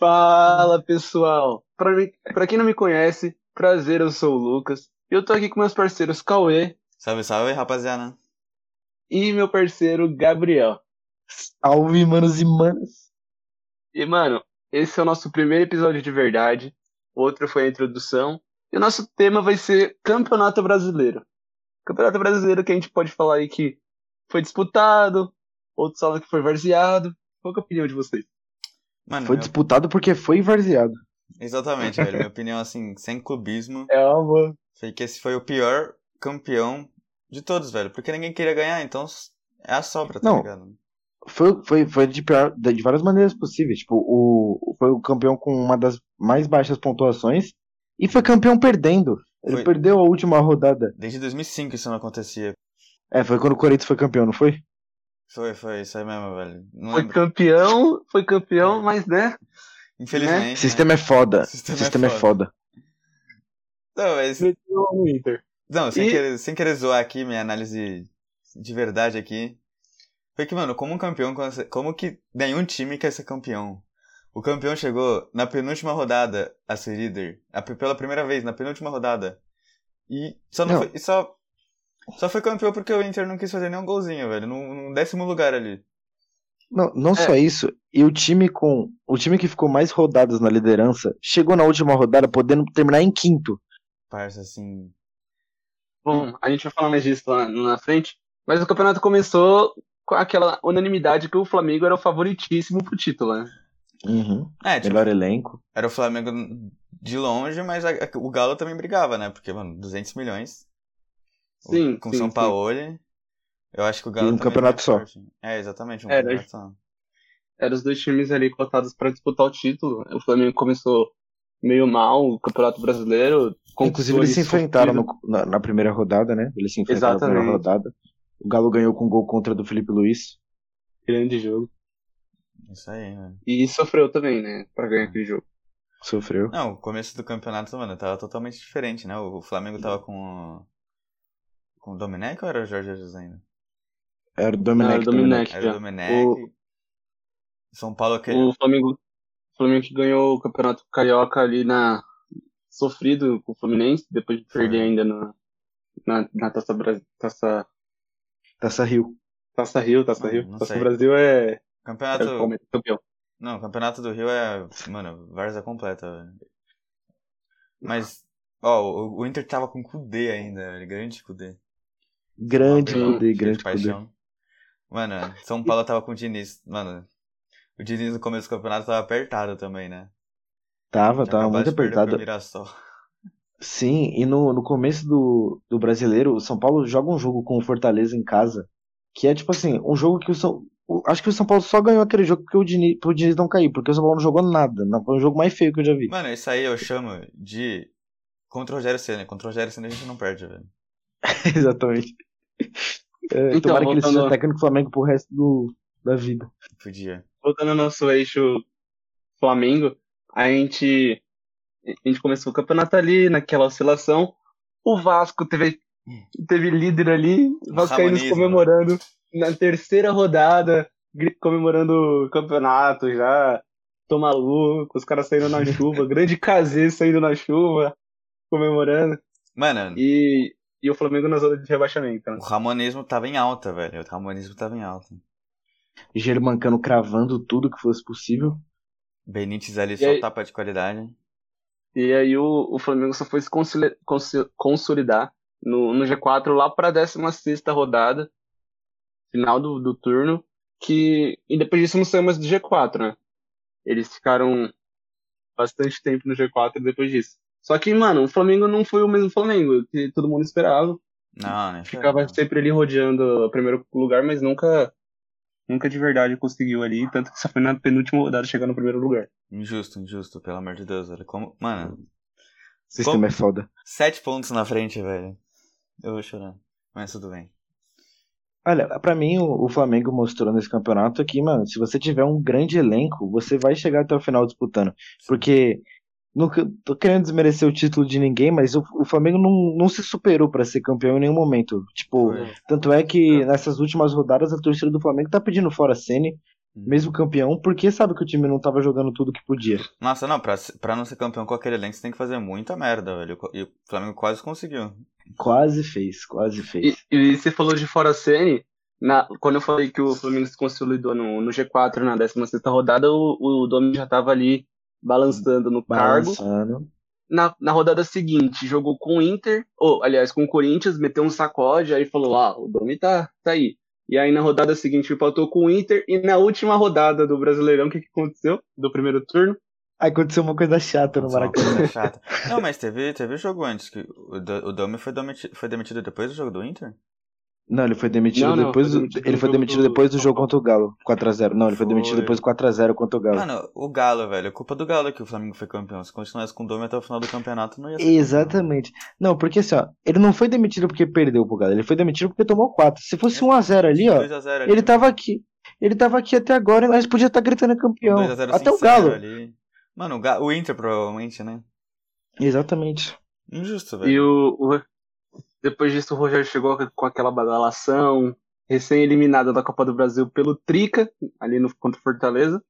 Fala pessoal! Pra, mim, pra quem não me conhece, prazer, eu sou o Lucas. Eu tô aqui com meus parceiros Cauê Salve, salve, rapaziada. e meu parceiro Gabriel. Salve, manos e manas. E mano, esse é o nosso primeiro episódio de verdade. Outro foi a introdução. E o nosso tema vai ser Campeonato Brasileiro. Campeonato Brasileiro que a gente pode falar aí que foi disputado, outros falam que foi varzeado. Qual que é a opinião de vocês? Mano, Foi meu- disputado porque foi varzeado. exatamente, velho. Minha opinião, assim, sem clubismo, É uma. foi que esse foi o pior campeão de todos, velho. Porque ninguém queria ganhar, então é a sobra, tá Não. ligado? Foi, foi, foi de, pior, de de várias maneiras possíveis. Tipo, o, foi o campeão com uma das mais baixas pontuações e foi campeão perdendo. Ele Foi. perdeu a última rodada. Desde 2005 isso não acontecia. É, foi quando o Corinthians foi campeão, não foi? Foi, foi, isso aí mesmo, velho. Não Foi lembro. campeão, foi campeão, mas né? Infelizmente. O né? sistema é foda. Sistema sistema, é é foda. Não, mas... Não, sem, E- querer, sem querer zoar aqui, minha análise de verdade aqui. Foi que, mano, como um campeão, como que nenhum time quer ser campeão? O campeão chegou na penúltima rodada a ser líder. a- pela primeira vez, na penúltima rodada. E só não, Não. foi. e Só, só foi campeão porque o Inter não quis fazer nenhum golzinho, velho. No, décimo lugar ali. Não, não só isso. E o time com. O time que ficou mais rodadas na liderança chegou na última rodada podendo terminar em quinto. Parça, assim. Bom, a gente vai falar mais disso lá na frente. Mas o campeonato começou com aquela unanimidade que o Flamengo era o favoritíssimo pro título, né? Uhum. É, tipo, Melhor elenco. era o Flamengo de longe, mas a- a- o Galo também brigava, né? Porque, mano, 200 milhões. O- Sim, com sim, São. Paulo. Eu acho que o Galo E um é campeonato só. forte. É, exatamente, um É, campeonato só. Eram os dois times ali cotados para disputar o título. O Flamengo começou meio mal o Campeonato Brasileiro. Inclusive, eles se enfrentaram no- na, na primeira rodada, né? Eles se enfrentaram na primeira Exatamente. rodada. O Galo ganhou com gol contra do Felipe Luiz. Grande jogo. Isso aí, mano. E sofreu também, né? Pra ganhar aquele jogo. Sofreu. Não, o começo do campeonato, mano, tava totalmente diferente, né? O Flamengo tava com o. Com o Domenech ou era o Jorge Jesus ainda? Era o Domenech. Não, era o Domenech. Era o Domenech. O- São Paulo que. O Flamengo, o Flamengo que ganhou o Campeonato Carioca ali na. Sofrido com o Fluminense, depois de perder Foi. ainda na, na, na Taça, Bra- Taça, Taça Rio. Taça Rio, Taça Não, Rio. não Taça sei. Brasil é, é Campeonato. o Palmeiras campeão. Não, o campeonato do Rio é. Mano, várzea completa, velho. Mas. Ó, o, o Inter tava com Kudê ainda. Grande Kudê. Grande Abelão, poder, grande poder. paixão. Mano, São Paulo tava com o Diniz. Mano, o Diniz no começo do campeonato tava apertado também, né? Tava, tava muito apertado. Sim, e no, no começo do, do brasileiro, o São Paulo joga um jogo com o Fortaleza em casa, que é tipo assim, um jogo que o São. o- Acho que o São Paulo só ganhou aquele jogo porque o Diniz, pro Diniz não cair, porque o São Paulo não jogou nada. Não, foi o jogo mais feio que eu já vi. Mano, isso aí eu chamo de. Contra o Rogério Senna. Contra o Rogério Senna a gente não perde, velho. Exatamente. É, Então, tomara que ele seja técnico do Flamengo pro resto do, da vida. Podia. voltando ao nosso eixo Flamengo, a gente, a gente começou o campeonato ali, naquela oscilação. O Vasco teve, teve líder ali, Vascaínos comemorando na terceira rodada, comemorando o campeonato já. Tô maluco, os caras saindo na chuva, grande Cazê saindo na chuva, comemorando. Mano, E, e o Flamengo na zona de rebaixamento. né? o Ramonismo tava em alta, velho. O Ramonismo tava em alta. Germancano cravando tudo que fosse possível. Benítez ali E só aí- tapa de qualidade. E aí o, o Flamengo só foi se consolidar no, no G4 lá para a 16 rodada, final do, do turno, que e depois disso não saiu mais do G4, né? Eles ficaram bastante tempo no G4 depois disso. Só que, mano, o Flamengo não foi o mesmo Flamengo que todo mundo esperava. Não, né? Ficava sempre ali rodeando o primeiro lugar, mas nunca nunca de verdade conseguiu ali, tanto que só foi na penúltima rodada chegar no primeiro lugar. Injusto, injusto, pelo amor de Deus, velho. Como... Mano, O sistema Como- é foda. sete pontos na frente, velho. Eu vou chorar. Mas tudo bem. Olha, pra mim o, o Flamengo mostrou nesse campeonato que, mano, se você tiver um grande elenco, você vai chegar até o final disputando. Porque não que- tô querendo desmerecer o título de ninguém, mas o, o Flamengo não, não se superou pra ser campeão em nenhum momento. Tipo, Foi. tanto é que nessas últimas rodadas a torcida do Flamengo tá pedindo fora a Ceni, mesmo campeão, porque sabe que o time não tava jogando tudo que podia. Nossa, não, pra, pra não ser campeão com aquele elenco, você tem que fazer muita merda, velho. E o Flamengo quase conseguiu. Quase fez, quase fez. E, e você falou de fora Sene, na, quando eu falei que o Flamengo se consolidou no, no G4 na 16 rodada, o, o Domi já tava ali balançando no Balançando. cargo. Na, na rodada seguinte, jogou com o Inter, ou aliás, com o Corinthians, meteu um sacode, aí falou: Ah, o Domi tá, tá aí. E aí na rodada seguinte empatou com o Inter, e na última rodada do Brasileirão, o que, que aconteceu? Do primeiro turno? Aí aconteceu uma coisa chata no Maracanã. coisa chata. Não, mas teve, teve jogo antes, que o, o Domi foi demitido, foi demitido depois do jogo do Inter? Não, ele foi demitido Não, não, depois foi do, demitido ele no foi jogo demitido do depois do jogo contra o Galo, 4x0. Não, ele foi demitido Foi. depois 4x0 contra o Galo. Mano, o Galo, velho, é culpa do Galo que o Flamengo foi campeão. Se continuasse com o Domi até o final do campeonato, não ia ser campeão. Exatamente. Não, porque assim, ó, ele não foi demitido porque perdeu pro Galo, ele foi demitido porque tomou 4. Se fosse 1x0 ali, ó, 2 a 0 ali, ele tava aqui. Ele tava aqui até agora e nós podia estar gritando campeão. 2 a 0 Até o Galo. ali. Mano, o, Ga- o Inter provavelmente, né? Exatamente. Injusto, velho. E o- depois disso o Rogério chegou com aquela badalação, recém-eliminado da Copa do Brasil pelo Trica, ali no contra Fortaleza.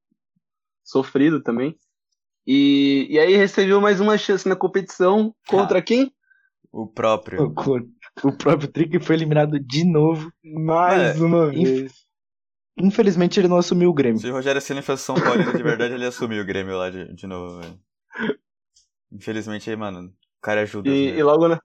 Sofrido também. E, e aí recebeu mais uma chance na competição contra quem? O próprio. O, o próprio Trick foi eliminado de novo. Mais É, uma inf- vez. Infelizmente ele não assumiu o Grêmio. Se o Rogério Ceni fosse São Paulino de verdade, ele ia assumir o Grêmio lá de, de novo, velho. Infelizmente, aí, mano, o cara ajuda. E, e logo na,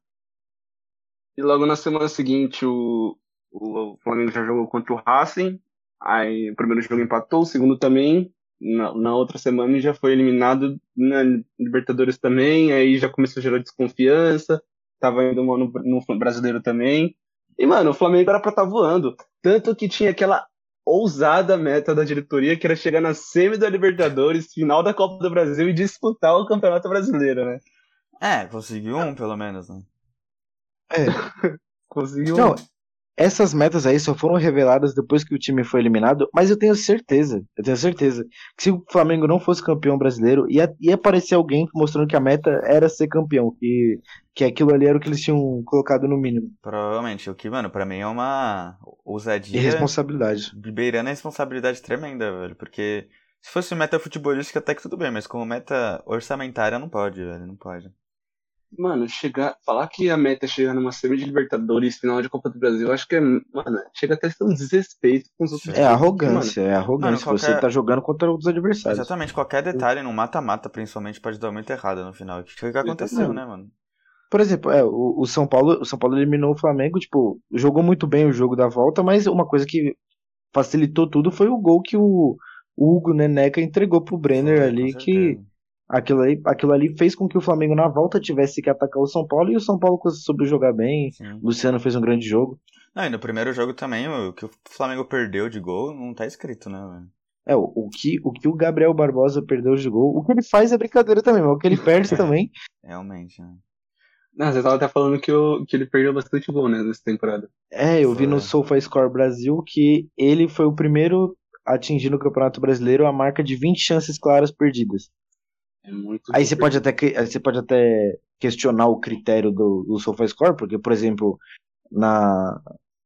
e logo na semana seguinte o, o Flamengo já jogou contra o Racing. Aí o primeiro jogo empatou, o segundo também. Na, na outra semana já foi eliminado na Libertadores também. Aí já começou a gerar desconfiança. Tava indo mal no, no brasileiro também. E, mano, o Flamengo era pra estar voando. Tanto que tinha aquela ousada meta da diretoria que era chegar na semi da Libertadores, final da Copa do Brasil e disputar o Campeonato Brasileiro, né? É, conseguiu um, pelo menos, né? É. Conseguiu. Não, essas metas aí só foram reveladas depois que o time foi eliminado, mas eu tenho certeza, eu tenho certeza que se o Flamengo não fosse campeão brasileiro, ia, ia aparecer alguém mostrando que a meta era ser campeão, que, que aquilo ali era o que eles tinham colocado no mínimo. Provavelmente. O que, mano, pra mim é uma ousadia. Irresponsabilidade. beirando a responsabilidade tremenda, velho. Porque se fosse meta futebolística até que tudo bem, mas como meta orçamentária não pode, velho. Não pode. Mano, chegar, falar que a meta é chegar numa semi de Libertadores, final de Copa do Brasil, acho que é, mano, chega até a ser um desrespeito com os outros. É arrogância, é arrogância. Mano, Você qualquer- tá jogando contra os adversários. Exatamente, qualquer detalhe no mata-mata, principalmente, pode dar muito errado no final. O que, que aconteceu, né, mano? Por exemplo, é, o, o São Paulo, o São Paulo eliminou o Flamengo, tipo, jogou muito bem o jogo da volta, mas uma coisa que facilitou tudo foi o gol que o, o Hugo Neneca entregou pro Brenner Foi, ali, que certeza. Aquilo ali, aquilo ali fez com que o Flamengo na volta tivesse que atacar o São Paulo e o São Paulo soube jogar bem. Sim. O Luciano fez um grande jogo. Não, e no primeiro jogo também, o que o Flamengo perdeu de gol não tá escrito, né, velho? É, o, o que, o que o Gabriel Barbosa perdeu de gol, o que ele faz é brincadeira também, mas o que ele perde também. Realmente, né? Não, você tava até falando que, o, que ele perdeu bastante gol, né, nessa temporada. É, eu vi no. SofaScore Brasil que ele foi o primeiro a atingir no Campeonato Brasileiro a marca de 20 chances claras perdidas. É muito Aí você pode até, aí você pode até questionar o critério do, do SofaScore, porque, por exemplo, na,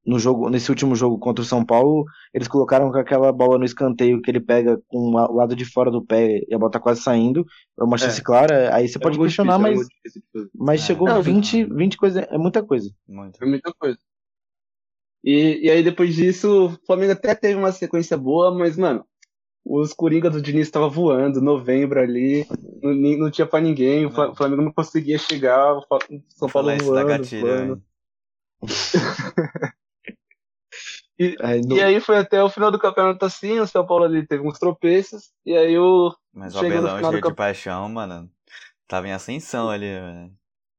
no jogo, nesse último jogo contra o São Paulo, eles colocaram com aquela bola no escanteio que ele pega com o lado de fora do pé e a bola tá quase saindo, é uma chance clara, aí você É pode questionar, difícil, é mas, difícil fazer. mas É. chegou Não, 20, 20 coisa, é muita coisa. Muito. É muita coisa. E, e aí depois disso, o Flamengo até teve uma sequência boa, mas, mano, os Coringa do Diniz estavam voando, novembro ali, não, não tinha pra ninguém, o Não. Flamengo não conseguia chegar, o São Paulo isso da voando, gatilha, voando. velho. Aí no- E aí foi até o final do campeonato assim, o São Paulo ali teve uns tropeços, e aí o. Mas o Abelão, cheio de camp- paixão, mano, tava em ascensão ali, velho.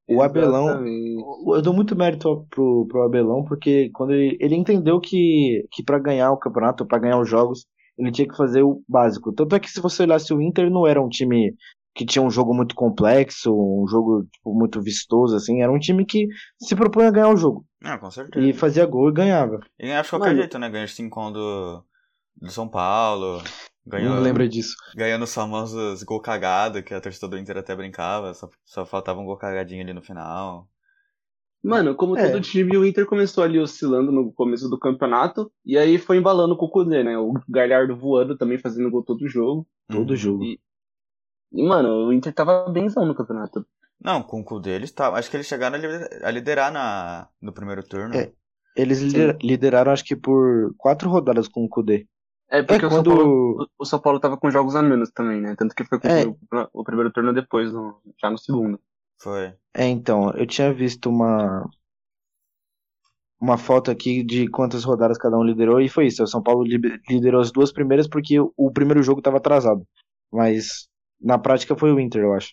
O Abelão, Exatamente. Eu dou muito mérito pro, pro Abelão, porque quando ele, ele entendeu que, que para ganhar o campeonato, para ganhar os jogos, ele tinha que fazer o básico. Tanto é que se você olhasse o Inter, não era um time que tinha um jogo muito complexo, um jogo tipo, muito vistoso, assim. Era um time que se propunha a ganhar o jogo. Não, com certeza. E fazia gol e ganhava. E ganhava de qualquer Mano. jeito, né? Ganhou de 5 do, do São Paulo. Ganhou, Não lembra disso. ganhando os famosos gol cagado, que a torcida do Inter até brincava. Só, só faltava um gol cagadinho ali no final. Mano, como É. todo time, o Inter começou ali oscilando no começo do campeonato, e aí foi embalando com o Kudê, né? O Galhardo voando também, fazendo gol todo jogo. Todo Uhum. jogo. E- E, mano, o Inter tava benzão no campeonato. Não, com o cu deles, tá. Acho que eles chegaram a lider- a liderar na, no primeiro turno. É. Eles lider- lideraram, acho que por quatro rodadas com o Kudê. É, porque É, o, São quando- Paulo, o São Paulo tava com jogos a menos também, né? Tanto que foi É. o, o primeiro turno depois, no- já no segundo. Foi. É, então, eu tinha visto uma uma foto aqui de quantas rodadas cada um liderou e foi isso. O São Paulo liderou as duas primeiras porque o, o primeiro jogo estava atrasado. Mas na prática foi o Inter, eu acho.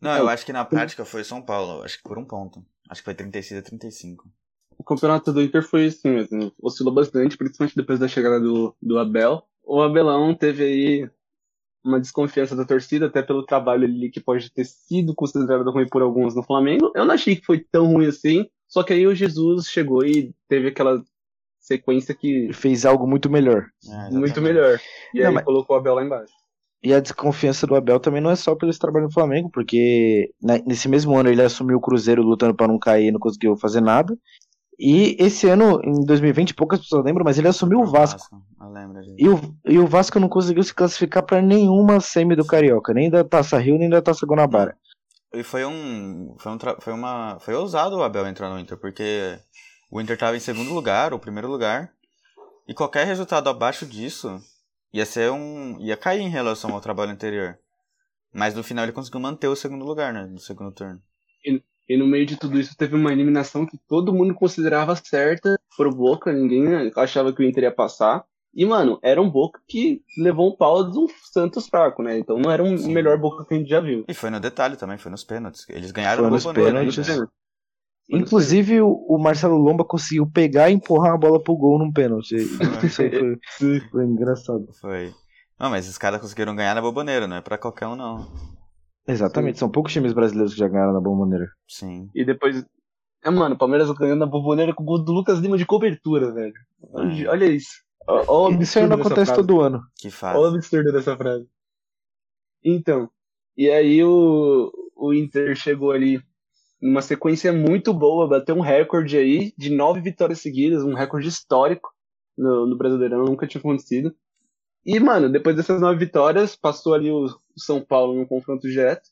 Não, É, eu o- acho que na prática foi São Paulo. Acho que por um ponto. Acho que foi 36 a 35. O campeonato do Inter foi assim mesmo, oscilou bastante, principalmente depois da chegada do, do Abel. O Abelão teve aí uma desconfiança da torcida, até pelo trabalho ali que pode ter sido considerado ruim por alguns no Flamengo. Eu não achei que foi tão ruim assim, só que aí o Jesus chegou e teve aquela sequência que Fez algo muito melhor. É, muito melhor. E Não, aí mas- colocou o Abel lá embaixo. E a desconfiança do Abel também não é só pelo esse trabalho no Flamengo, porque né, nesse mesmo ano ele assumiu o Cruzeiro lutando para não cair e não conseguiu fazer nada. E esse ano, em 2020, poucas pessoas lembram, mas ele assumiu o Vasco. Lembro. E o, e o Vasco não conseguiu se classificar para nenhuma semi do Carioca, nem da Taça Rio, nem da Taça Guanabara. E foi um. Foi um. Foi uma. Foi ousado o Abel entrar no Inter, porque o Inter tava em segundo lugar, ou primeiro lugar. E qualquer resultado abaixo disso ia ser um. ia cair em relação ao trabalho anterior. Mas no final ele conseguiu manter o segundo lugar, né? No segundo turno. E no meio de tudo isso teve uma eliminação que todo mundo considerava certa pro Boca, ninguém achava que o Inter ia passar. E, mano, era um Boca que levou um pau de um Santos fraco, né? Então não era um Sim. melhor Boca que a gente já viu. E foi no detalhe também, foi nos pênaltis. Eles ganharam Foi no nos pênaltis. né? Inclusive, o, Marcelo Lomba conseguiu pegar e empurrar a bola pro gol num pênalti. Isso aí foi, foi engraçado. Foi. Não, mas os caras conseguiram ganhar na Boboneira, não é pra qualquer um, não. Exatamente, são poucos times brasileiros que já ganharam na boa maneira. Sim. E depois. É, mano, o Palmeiras ganhando na boboneira com o gol do Lucas Lima de cobertura, velho. É. Olha isso. Ó o Isso aí não absurdo dessa acontece frase. todo ano. Que Olha o absurdo dessa frase. Então, e aí o, o Inter chegou ali numa sequência muito boa, bateu um recorde aí de nove vitórias seguidas, um recorde histórico no, no Brasileirão, nunca tinha acontecido. E, mano, depois dessas nove vitórias, passou ali o, o São Paulo num confronto direto.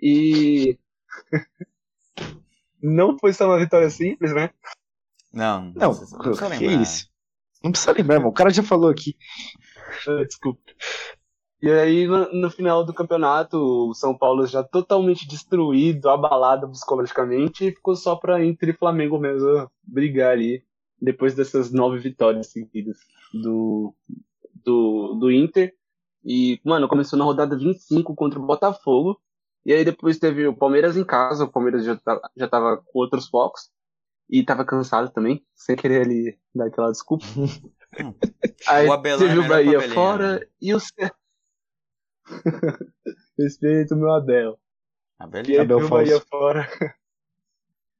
E. Não foi só uma vitória simples, né? Não, Não, não precisa que lembrar. isso? Não precisa lembrar, irmão. O cara já falou aqui. Ah, Desculpa. E aí, no, no final do campeonato, o São Paulo já totalmente destruído, abalado psicologicamente, e ficou só pra Inter e Flamengo mesmo brigar ali, depois dessas nove vitórias seguidas do, do, do Inter. E, mano, começou na rodada 25 contra o Botafogo, e aí depois teve o Palmeiras em casa, o Palmeiras já, tá, já tava com outros focos, e tava cansado também, sem querer ali dar aquela desculpa. Aí O Abelão teve o Bahia fora né? e o. Respeito meu Abel. Ah, E aí Abel o Bahia fora.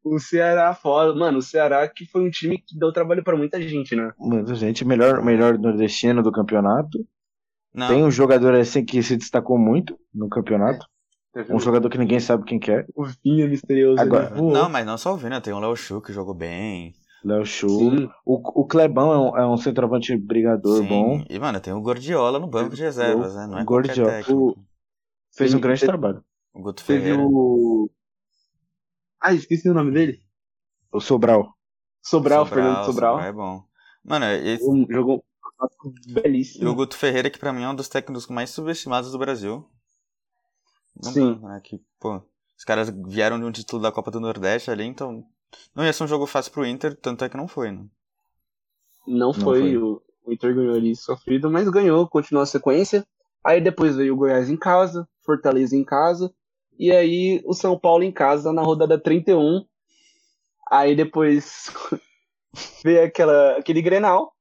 o Ceará fora. Mano, o Ceará que foi um time que deu trabalho pra muita gente, né? Muita gente, melhor, melhor nordestino do campeonato. Não, Tem um jogador assim que se destacou muito no campeonato. Teve Um jogador que ninguém sabe quem que é. o Vinha misterioso. Agora- ele voou. não, mas não só o Vina, tem o Léo Chu que jogou bem. Léo Chu. Sim. O, o Clebão é um, é um centroavante brigador Sim. bom. E, mano, tem o Gordiola no banco de reservas, né? Não é Gordiola. técnico. Fez Sim, um grande teve- trabalho. O Guto Teve Ferreira. o. Ah, esqueci o nome dele. O Sobral. Sobral, Fernando Sobral. é bom. Mano, esse, Um- Jogou um e belíssimo. o Guto Ferreira, que pra mim é um dos técnicos mais subestimados do Brasil. Não Sim. né? Que, pô, os caras vieram de um título da Copa do Nordeste ali, então não ia ser um jogo fácil pro Inter, tanto é que não foi, né? Não foi, foi. O, o Inter ganhou ali sofrido, mas ganhou, continuou a sequência. Aí depois veio o Goiás em casa, Fortaleza em casa, e aí o São Paulo em casa na rodada 31. Aí depois veio aquela, aquele Grenal.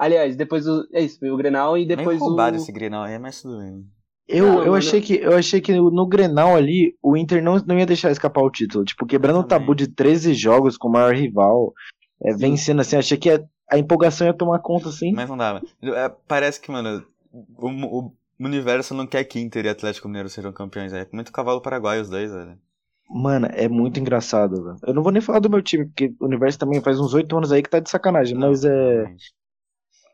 Aliás, depois o. É isso, veio o Grenal e depois Meio roubado o. esse Grenal aí, mas tudo bem. Eu, Não, eu, mano. achei que, eu achei que no Grenal ali, o Inter não, não ia deixar escapar o título. Tipo, quebrando o tabu de 13 jogos com o maior rival. é, vencendo assim, achei que a, a empolgação ia tomar conta assim. Mas não dava. É, parece que, mano, o, o universo não quer que Inter e Atlético Mineiro sejam campeões. É muito cavalo paraguaio os dois, velho. Mano, é muito engraçado, velho. Eu não vou nem falar do meu time, porque o universo também faz uns oito anos aí que tá de sacanagem, mas é. realmente.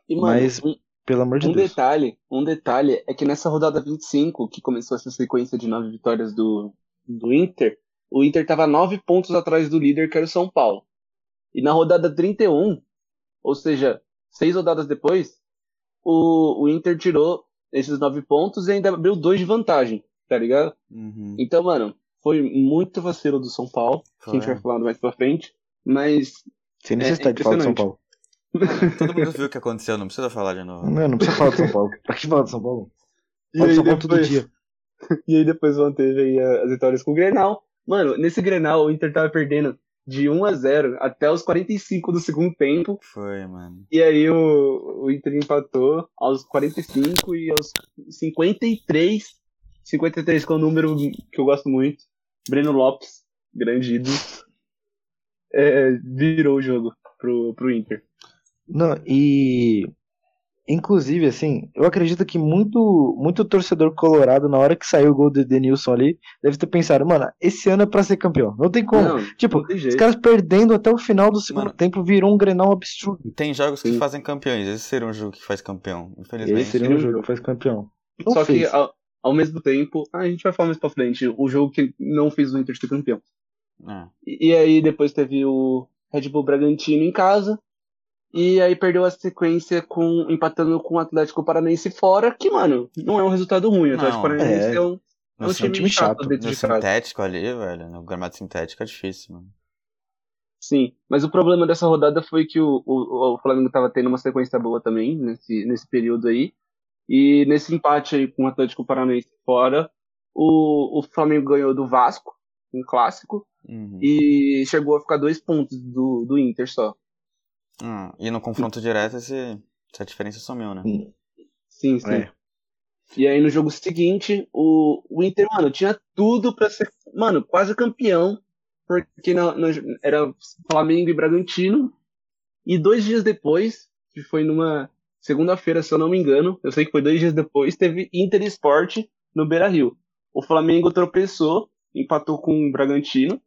E, mano, Mas, um, pelo amor de um Deus. detalhe, um detalhe é que nessa rodada 25, que começou essa sequência de nove vitórias do, do Inter, o Inter tava nove pontos atrás do líder, que era o São Paulo. E na rodada 31, ou seja, seis rodadas depois, o, o Inter tirou esses nove pontos e ainda abriu dois de vantagem, tá ligado? Uhum. Então, mano, foi muito vacilo do São Paulo, que a gente vai falar mais pra frente, mas Sem necessidade de falar do São Paulo. Todo mundo viu o que aconteceu, não precisa falar de novo. Não, não precisa falar do São Paulo. Pra que falar do São Paulo? E aí São Paulo todo depois- dia. E aí depois manteve aí a- as vitórias com o Grenal. Mano, nesse Grenal o Inter tava perdendo de 1 a 0 até os 45 do segundo tempo. Foi, mano. E aí o, o Inter empatou aos 45 e aos 53. 53 que é um número que eu gosto muito. Breno Lopes, grande ídolo. é, virou o jogo pro, pro Inter. Não, e. Inclusive, assim, eu acredito que muito, muito torcedor colorado, na hora que saiu o gol do Edenilson ali, deve ter pensado, mano, esse ano é pra ser campeão. Não tem como. Não, tipo, não os caras perdendo até o final do segundo Mano. tempo virou um grenal absurdo. Tem jogos que Sim. fazem campeões. Esse seria um jogo que faz campeão, infelizmente. Esse seria um jogo que faz campeão. Não Só fez. que ao, ao mesmo tempo, ah, a gente vai falar mais pra frente, o jogo que não fez o Inter ser campeão. É. E, e aí depois teve o Red Bull Bragantino em casa. E aí perdeu a sequência com empatando com o Atlético Paranaense fora, que, mano, não é um resultado ruim. O Atlético Paranaense é. é, um, é um No, time, time chato, chato. dentro no de casa. sintético ali, velho, no gramado sintético é difícil, mano. Sim, mas o problema dessa rodada foi que o, o, o Flamengo tava tendo uma sequência boa também nesse, nesse período aí. E nesse empate aí com o Atlético Paranaense fora, o, o Flamengo ganhou do Vasco, um clássico, Uhum. e chegou a ficar dois pontos do, do Inter só. Hum, e no confronto direto esse, essa diferença sumiu, né? Sim, sim. É. E aí no jogo seguinte, o, o Inter, mano, tinha tudo pra ser, mano, quase campeão, porque na- na- era Flamengo e Bragantino. E dois dias depois, que foi numa segunda-feira, se eu não me engano, eu sei que foi dois dias depois, teve Inter e Sport no Beira Rio. O Flamengo tropeçou, empatou com o Bragantino.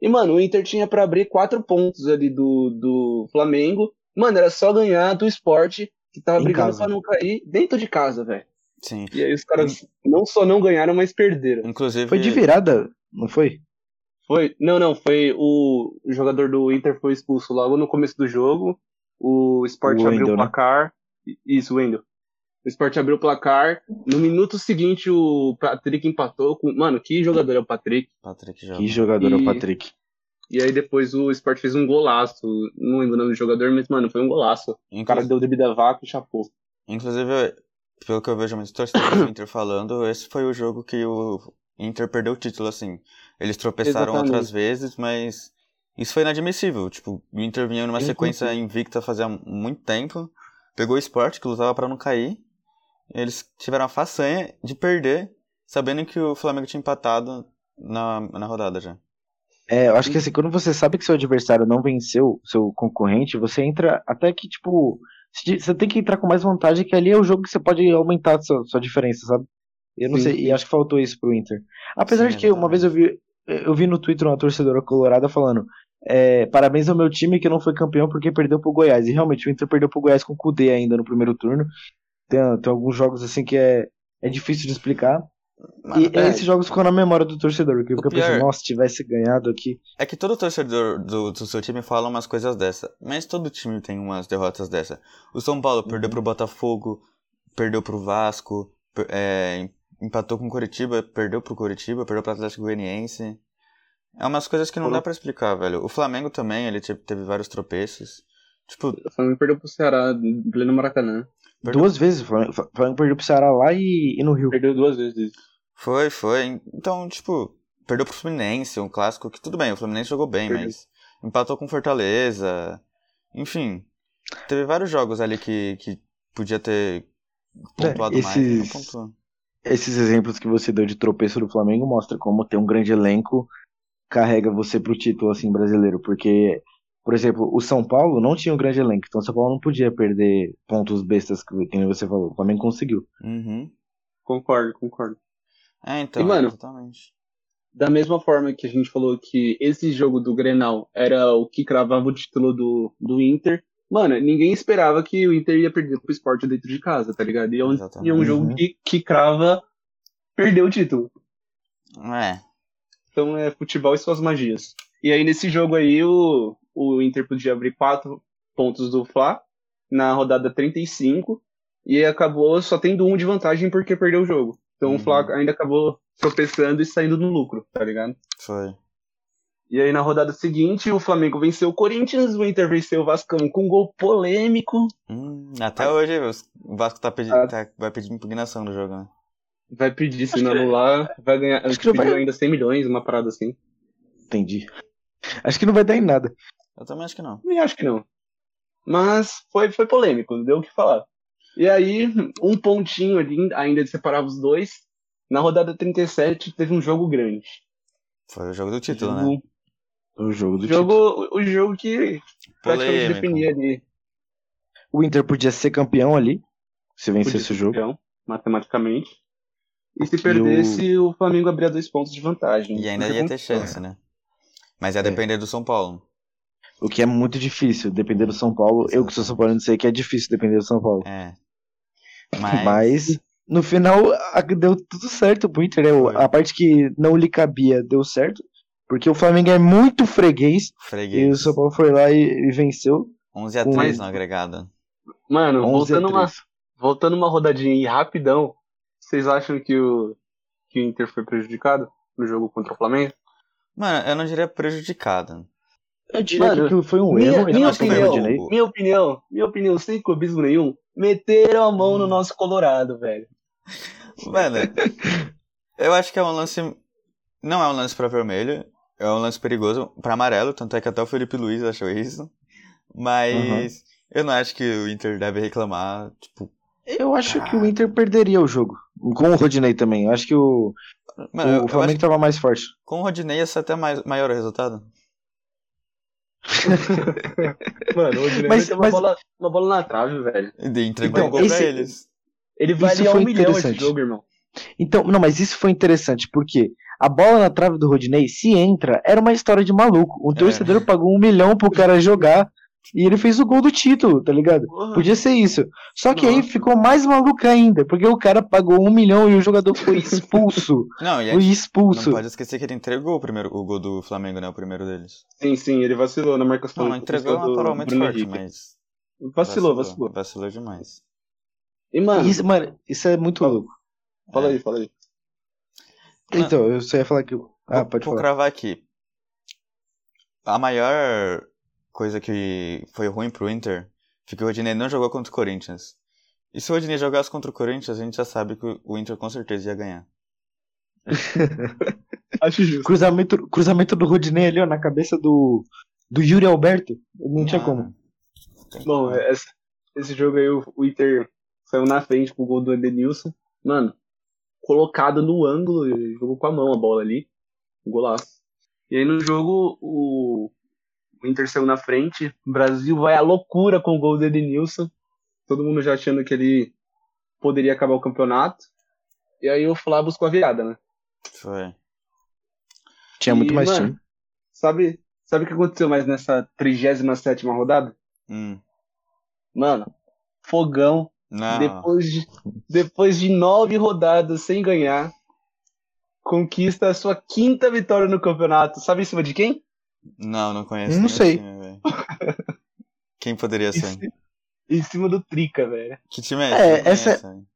E, mano, o Inter tinha pra abrir quatro pontos ali do, do Flamengo. Mano, era só ganhar do Sport, que tava Em brigando casa. pra não cair dentro de casa, velho. Sim. E aí os caras não só não ganharam, mas perderam. Inclusive. Foi de virada, não foi? Foi, não, não, foi o, o jogador do Inter foi expulso logo no começo do jogo. O Sport O abriu Wendel, o né? placar. Isso, o Wendel. O Sport abriu o placar. No minuto seguinte, o Patrick empatou com. Mano, que jogador é o Patrick? Patrick joga. Que jogador é o E- Patrick. E aí depois o Sport fez um golaço. Não lembro o nome do jogador, mas, mano, foi um golaço. O cara deu debida vaca e chapou. Inclusive, pelo que eu vejo muitos torcedores do Inter falando, esse foi o jogo que o Inter perdeu o título, assim. Eles tropeçaram Exatamente. outras vezes, mas isso foi inadmissível. Tipo, o Inter vinha numa sequência invicta fazia muito tempo, pegou o esporte, que lutava pra não cair, e eles tiveram a façanha de perder, sabendo que o Flamengo tinha empatado na, na rodada já. É, eu acho que assim, quando você sabe que seu adversário não venceu seu concorrente, você entra até que, tipo, você tem que entrar com mais vantagem, que ali é o jogo que você pode aumentar a sua, sua diferença, sabe? Eu não Sim, sei, e acho que faltou isso pro Inter. Apesar Sim, de que uma vez eu vi, eu vi no Twitter uma torcedora colorada falando, é, parabéns ao meu time que não foi campeão porque perdeu pro Goiás. E realmente o Inter perdeu pro Goiás com o Kudê ainda no primeiro turno. Tem, tem alguns jogos assim que é, é difícil de explicar. Mano, e é. esses jogos ficam na memória do torcedor, que fica pior- pensando, nossa, se tivesse ganhado aqui. É que todo torcedor do, do seu time fala umas coisas dessa, mas todo time tem umas derrotas dessa. O São Paulo perdeu pro Botafogo, perdeu pro Vasco, per- é, empatou com o Curitiba, perdeu pro Curitiba, perdeu pro Atlético Goianiense. É umas coisas que não dá pra explicar, velho. O Flamengo também, ele te- teve vários tropeços. Tipo, O Flamengo perdeu pro Ceará, em pleno Maracanã. Perdeu- Duas vezes, o Flamengo Flamengo perdeu pro Ceará lá e, e no Rio. Perdeu duas vezes. foi, foi. Então, tipo, perdeu pro Fluminense, um clássico que tudo bem, o Fluminense jogou bem, Perdeu. mas empatou com Fortaleza. Enfim, teve vários jogos ali que, que podia ter pontuado mais não esses- pontuou. Esses exemplos que você deu de tropeço do Flamengo mostra como ter um grande elenco carrega você pro título assim brasileiro, porque por exemplo, o São Paulo não tinha um grande elenco, então o São Paulo não podia perder pontos bestas que, que você falou. O Flamengo conseguiu. Uhum. Concordo, concordo. É, então, E, mano, exatamente. da mesma forma que a gente falou que esse jogo do Grenal era o que cravava o título do, do Inter, mano, ninguém esperava que o Inter ia perder pro esporte dentro de casa, tá ligado? E é um, e é um jogo Uhum. que, que crava perder o título. É. Então é futebol e suas magias. E aí nesse jogo aí o, o Inter podia abrir quatro pontos do Fla na rodada 35 e acabou só tendo um de vantagem porque perdeu o jogo. Então Uhum. o Fla ainda acabou tropeçando e saindo no lucro, tá ligado? Foi. E aí na rodada seguinte o Flamengo venceu o Corinthians, o Inter venceu o Vascão com um gol polêmico. Hum, até hoje os- o Vasco tá pedi- Ah. tá- vai pedir impugnação no jogo, né? Vai pedir, se não que- anular, vai ganhar. acho que vai- ainda 100 milhões, uma parada assim. Entendi. Acho que não vai dar em nada. Eu também acho que não. Nem acho que não. Mas foi, foi polêmico, deu o que falar. E aí, um pontinho ali, ainda de separar os dois. Na rodada 37 teve um jogo grande. Foi o jogo do título, né? jogo, O jogo do jogo, título. o, o jogo que praticamente definia ali. O Inter podia ser campeão ali, se vencesse o jogo. campeão, matematicamente. E se E perdesse, o... Flamengo abria dois pontos de vantagem. E ainda ia ter chance, né? Mas ia É. depender do São Paulo. O que é muito difícil, depender do São Paulo. Eu que sou São Paulo, sei que é difícil depender do São Paulo. É. Mas. Mas no final deu tudo certo pro Inter. né? A parte que não lhe cabia deu certo. Porque o Flamengo é muito freguês. E o Freguês. São Paulo foi lá e, e venceu. 11 a com- 3 no agregado. Mano, 11 a voltando uma, 3. voltando uma rodadinha aí rapidão. Vocês acham que o, que o Inter foi prejudicado no jogo contra o Flamengo? Mano, eu não diria prejudicado. Eu diria Mano, que aquilo foi um minha- erro. minha opinião. Minha opinião, minha opinião, sem clubismo nenhum, meteram a mão Hum. no nosso Colorado, velho. Mano, eu acho que é um lance. Não é um lance pra vermelho, é um lance perigoso pra amarelo, tanto é que até o Felipe Luiz achou isso. Mas eu não acho que o Inter deve reclamar. Tipo, Eu acho que o Inter perderia o jogo. Com o Rodinei também. Eu acho que o, mano, o Flamengo acho que tava mais forte. com o Rodinei ia ser até mais, maior o resultado. Mano, o Mas- tem uma, mas- bola, uma bola na trave, velho. E de- entregou Então, um gol esse- pra eles. Ele valia foi um milhão esse jogo, irmão. Então, não, mas isso foi interessante, porque a bola na trave do Rodinei, se entra, era uma história de maluco. Um É. torcedor pagou um milhão pro cara jogar e ele fez o gol do título, tá ligado? Porra. Podia ser isso. Só que aí Nossa. ficou mais maluco ainda, porque o cara pagou um milhão e o jogador foi expulso. Não, e foi expulso. não pode esquecer que ele entregou o, primeiro, o gol do Flamengo, né? O primeiro deles. Sim, sim, ele vacilou na marcação. Não, não entregou uma palavra muito Bruno forte, Henrique. mas. Vacilou, vacilou. Vacilou demais. E, mano, Isso, mano, isso é muito louco. fala É. aí, fala aí. Então, eu só ia falar que. Ah, Vou- pode vou falar. cravar aqui. A maior coisa que foi ruim pro Inter foi que o Rodinei não jogou contra o Corinthians. E se o Rodinei jogasse contra o Corinthians, a gente já sabe que o Inter com certeza ia ganhar. Acho justo. Cruzamento, cruzamento do Rodinei ali, ó, na cabeça do, do Yuri Alberto. Não tinha como. Ah, Bom, como. esse, esse jogo aí, o, Inter saiu na frente com o gol do Edenilson. Mano, colocado no ângulo, jogou com a mão a bola ali. Golaço. E aí no jogo, o, o Inter saiu na frente. O Brasil vai à loucura com o gol do Edenilson. Todo mundo já achando que ele poderia acabar o campeonato. E aí o Flávio buscou a virada, né? Foi. Tinha muito E, mais mano, time. Sabe, sabe o que aconteceu mais nessa 37 rodada? Hum. Mano, fogão Não. Depois de, depois de nove rodadas sem ganhar, conquista a sua quinta vitória no campeonato. Sabe em cima de quem? Não, não conheço. Não sei. time. Quem poderia ser? em cima do Trica, velho. Que time é É, esse? Não essa- conheço, velho.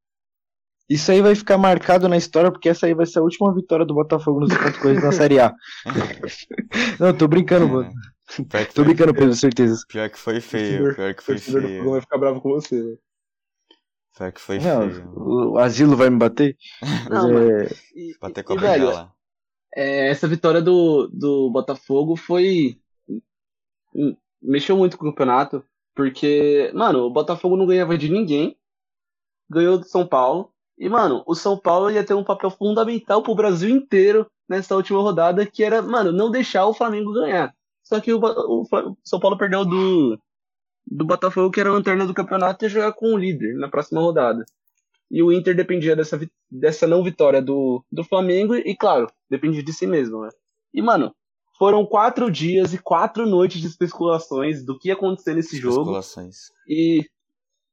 Isso aí vai ficar marcado na história, porque essa aí vai ser a última vitória do Botafogo nos pontos coisas na Série A. Não, tô brincando, mano. É. Pior que Tô foi, brincando, Pedro, certeza. pior que foi feio. Pior que O foi do feio. vai ficar bravo com você, velho. Pior que foi Não, feio. o asilo vai me bater. Mas Não, é- mano. E, Bater com a e, velho, bengala. É, essa vitória do, do Botafogo foi. hum, Mexeu muito com o campeonato. Porque, mano, o Botafogo não ganhava de ninguém. Ganhou do São Paulo. E, mano, o São Paulo ia ter um papel fundamental pro Brasil inteiro nessa última rodada, que era, mano, não deixar o Flamengo ganhar. Só que o, o o São Paulo perdeu do, do Botafogo, que era a lanterna do campeonato, e jogar com o líder na próxima rodada. E o Inter dependia dessa, dessa não vitória do, do Flamengo e, claro, dependia de si mesmo, né? E, mano, foram quatro dias e quatro noites de especulações do que ia acontecer nesse jogo. E,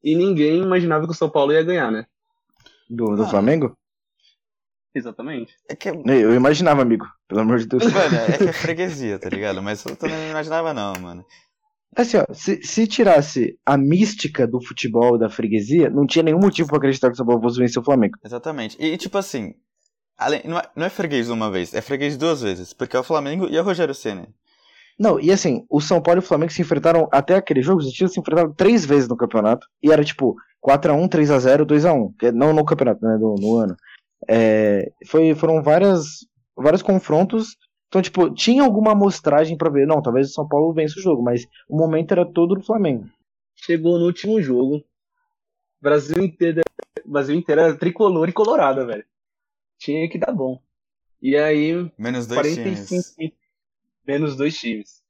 e ninguém imaginava que o São Paulo ia ganhar, né? Do, do ah. Flamengo? Exatamente. É que... Eu imaginava, amigo. Pelo amor de Deus. Mano, é que é freguesia, tá ligado? Mas eu também não imaginava, não, mano. Assim, ó, se, se tirasse a mística do futebol da freguesia, não tinha nenhum motivo para acreditar que o São Paulo fosse vencer o Flamengo. Exatamente. E, tipo assim, além, não, é, não é freguês uma vez, é freguês duas vezes, porque é o Flamengo e é o Rogério Senna. Não, e assim, o São Paulo e o Flamengo se enfrentaram até aquele jogo, eles tinham se enfrentado três vezes no campeonato, e era tipo 4x1, 3x0, 2x1, não no campeonato, né, no, no ano. É, foi, foram várias, vários confrontos então, tipo, tinha alguma amostragem para ver, não, talvez o São Paulo vença o jogo, mas o momento era todo do Flamengo. Chegou no último jogo, Brasil inteiro, Brasil inteiro era tricolor e colorada, velho. Tinha que dar bom. E aí, menos dois 45 times. menos dois times.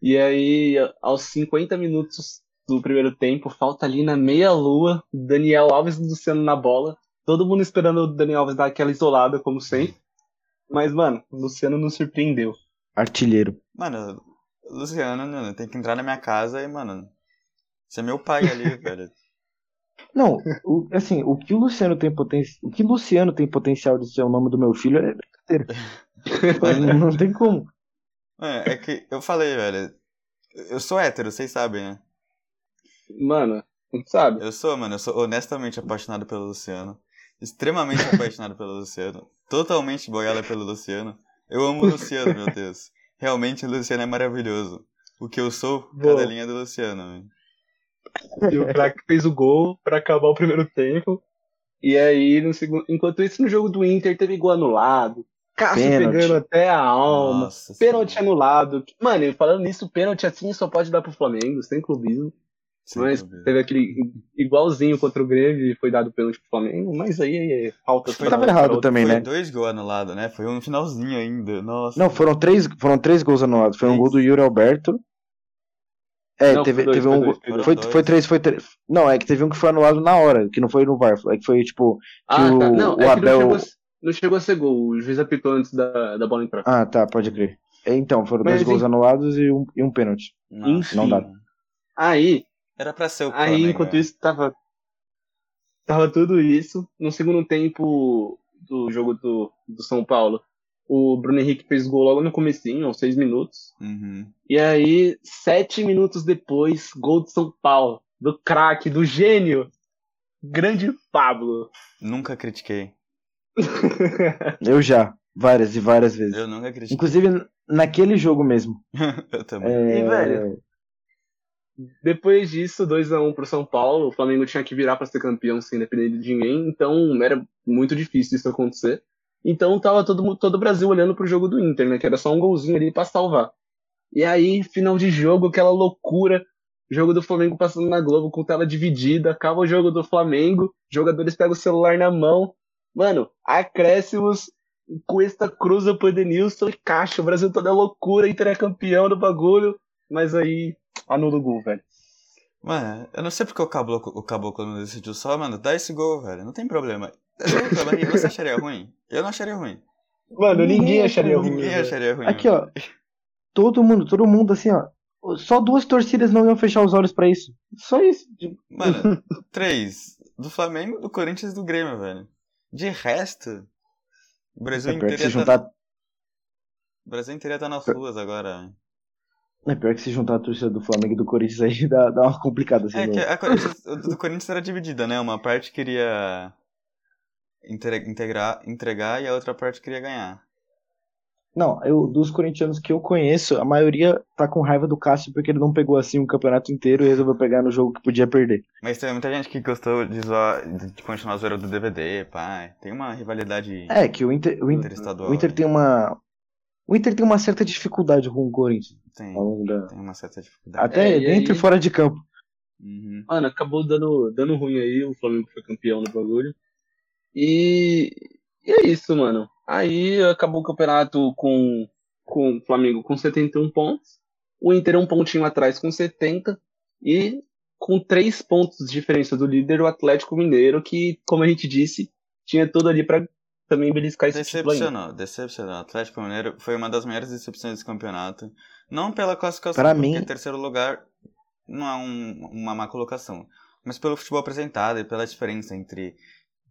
E aí, aos 50 minutos do primeiro tempo, falta ali na meia lua, Daniel Alves e Luciano na bola. Todo mundo esperando o Daniel Alves dar aquela isolada, como sempre. Mas, mano, o Luciano nos surpreendeu. Artilheiro. Mano, Luciano, mano, tem que entrar na minha casa e, mano, você é meu pai ali, velho. Não, o, assim, o que o Luciano tem potencial. O que Luciano tem potencial de ser o nome do meu filho é brincadeira. não, não tem como. É, é que eu falei, velho. Eu sou hétero, vocês sabem, né? Mano, a gente sabe. Eu sou, mano, eu sou honestamente apaixonado pelo Luciano extremamente apaixonado pelo Luciano. Totalmente boiada pelo Luciano. Eu amo o Luciano, meu Deus. Realmente o Luciano é maravilhoso. O que eu sou, Boa. cadelinha do Luciano. E o craque fez o gol para acabar o primeiro tempo. E aí, no segundo... enquanto isso, no jogo do Inter teve gol anulado. Cássio pegando até a alma. Nossa, pênalti anulado. Mano, falando nisso, pênalti assim só pode dar pro Flamengo, sem clubismo. Mas teve aquele igualzinho contra o Grêmio e foi dado pro Flamengo, mas aí é falta Foi tava errado também, foi né? dois gols anulados, né? Foi um finalzinho ainda. Nossa. Não, foram três, foram três gols anulados. Foi um gol do Yuri Alberto. É, não, teve, dois, teve um. Foi, foi, foi, três, foi três. Não, é que teve um que foi anulado na hora, que não foi no VAR. É que foi tipo. Que ah, o, tá. Não, o é Abel. Não chegou, não chegou, a ser gol, o juiz apitou antes da, da bola entrar. Ah, tá, pode crer. Então, foram Mas, dois gols anulados e um, e um pênalti. Enfim, não dá. Aí, era pra ser o Aí, enquanto é. isso, tava. Tava tudo isso. No segundo tempo do jogo do, do São Paulo, o Bruno Henrique fez gol logo no comecinho, aos seis minutos. Uhum. E aí, sete minutos depois, gol do São Paulo. Do craque, do gênio. Grande Pablo. Nunca critiquei. Eu já. Várias e várias vezes. Eu nunca critiquei. Inclusive, naquele jogo mesmo. Eu também. É... E, velho, depois disso, 2 a 1 um pro São Paulo, o Flamengo tinha que virar para ser campeão sem depender de ninguém, então era muito difícil isso acontecer. Então tava todo, todo o Brasil olhando pro jogo do Inter, né? Que era só um golzinho ali para salvar. E aí, final de jogo, aquela loucura. Jogo do Flamengo passando na Globo com tela dividida. Acaba o jogo do Flamengo. Jogadores pegam o celular na mão. Mano, acréscimos. Cuesta cruza pro Edenilson e caixa. O Brasil toda loucura. Inter é campeão do bagulho. Mas aí anula o gol, velho. Mano, eu não sei porque o caboclo, o caboclo não decidiu só, mano, dá esse gol, velho. Não tem problema. Você acharia ruim? Eu não acharia ruim. Mano, ninguém, ninguém acharia ruim. Ninguém acharia ruim. Aqui, ó. Todo mundo, todo mundo assim, ó. Só duas torcidas não iam fechar os olhos para isso. Só isso. Mano, três. Do Flamengo, do Corinthians e do Grêmio, velho. De resto, o Brasil é inteiro. Tá... Juntar... O Brasil inteiro tá nas ruas agora. É pior que se juntar a torcida do Flamengo e do Corinthians aí dá, dá uma complicada assim. É que a do Corinthians era dividida, né? Uma parte queria integrar, entregar e a outra parte queria ganhar. Não, eu, dos corintianos que eu conheço, a maioria tá com raiva do Cássio porque ele não pegou assim o campeonato inteiro e resolveu pegar no jogo que podia perder. Mas tem muita gente que gostou de, zoar, de continuar zoando do DVD, pai. Tem uma rivalidade. É, que o Inter, o Inter, o Inter tem uma, o Inter tem uma certa dificuldade com o Corinthians. Tem, da... tem uma certa dificuldade. Até é, dentro aí... e fora de campo. Uhum. Mano, acabou dando, dando ruim aí, o Flamengo foi campeão no bagulho. E, e é isso, mano. Aí acabou o campeonato com, com o Flamengo com 71 pontos. O Inter um pontinho atrás com 70. E com três pontos de diferença do líder, o Atlético Mineiro, que, como a gente disse, tinha tudo ali para também beliscar esse Decepcionou, decepcionou. O Atlético Mineiro foi uma das maiores decepções desse campeonato. Não pela classificação, Pra porque mim- terceiro lugar não é um- uma má colocação, mas pelo futebol apresentado e pela diferença entre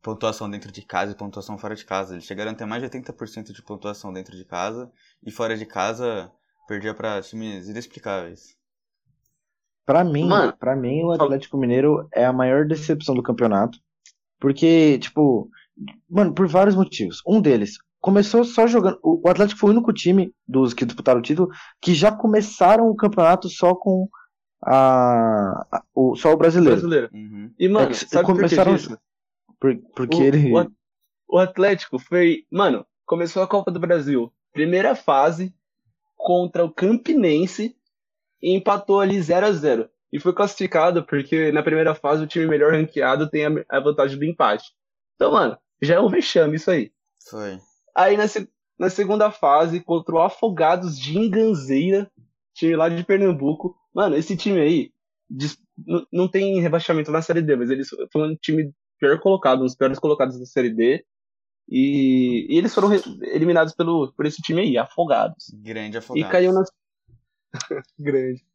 pontuação dentro de casa e pontuação fora de casa. Eles chegaram a ter mais de 80% de pontuação dentro de casa e fora de casa perdia para times inexplicáveis. Pra mim, Mano, pra mim, o Atlético Mineiro é a maior decepção do campeonato. Porque, tipo, mano, por vários motivos. Um deles, começou só jogando. O Atlético foi o único time dos que disputaram o título que já começaram o campeonato só com a, a- o, só o brasileiro. brasileiro. Uhum. E, mano, É sabe por que começaram- disso? Por- porque O- ele. o, o Atlético foi. Mano, começou a Copa do Brasil. Primeira fase contra o Campinense e empatou ali 0 a 0 E foi classificado porque na primeira fase o time melhor ranqueado tem a, a vantagem do empate. Então, mano, já é um vexame isso aí. Foi. Aí na, na segunda fase, contra o Afogados de Inganzeira, time lá de Pernambuco. Mano, esse time aí não- não tem rebaixamento na Série D, mas eles foram um time pior colocado, um dos piores colocados da Série D. E, e eles foram eliminados pelo, por esse time aí, Afogados. Grande E afogado. caiu na. grande.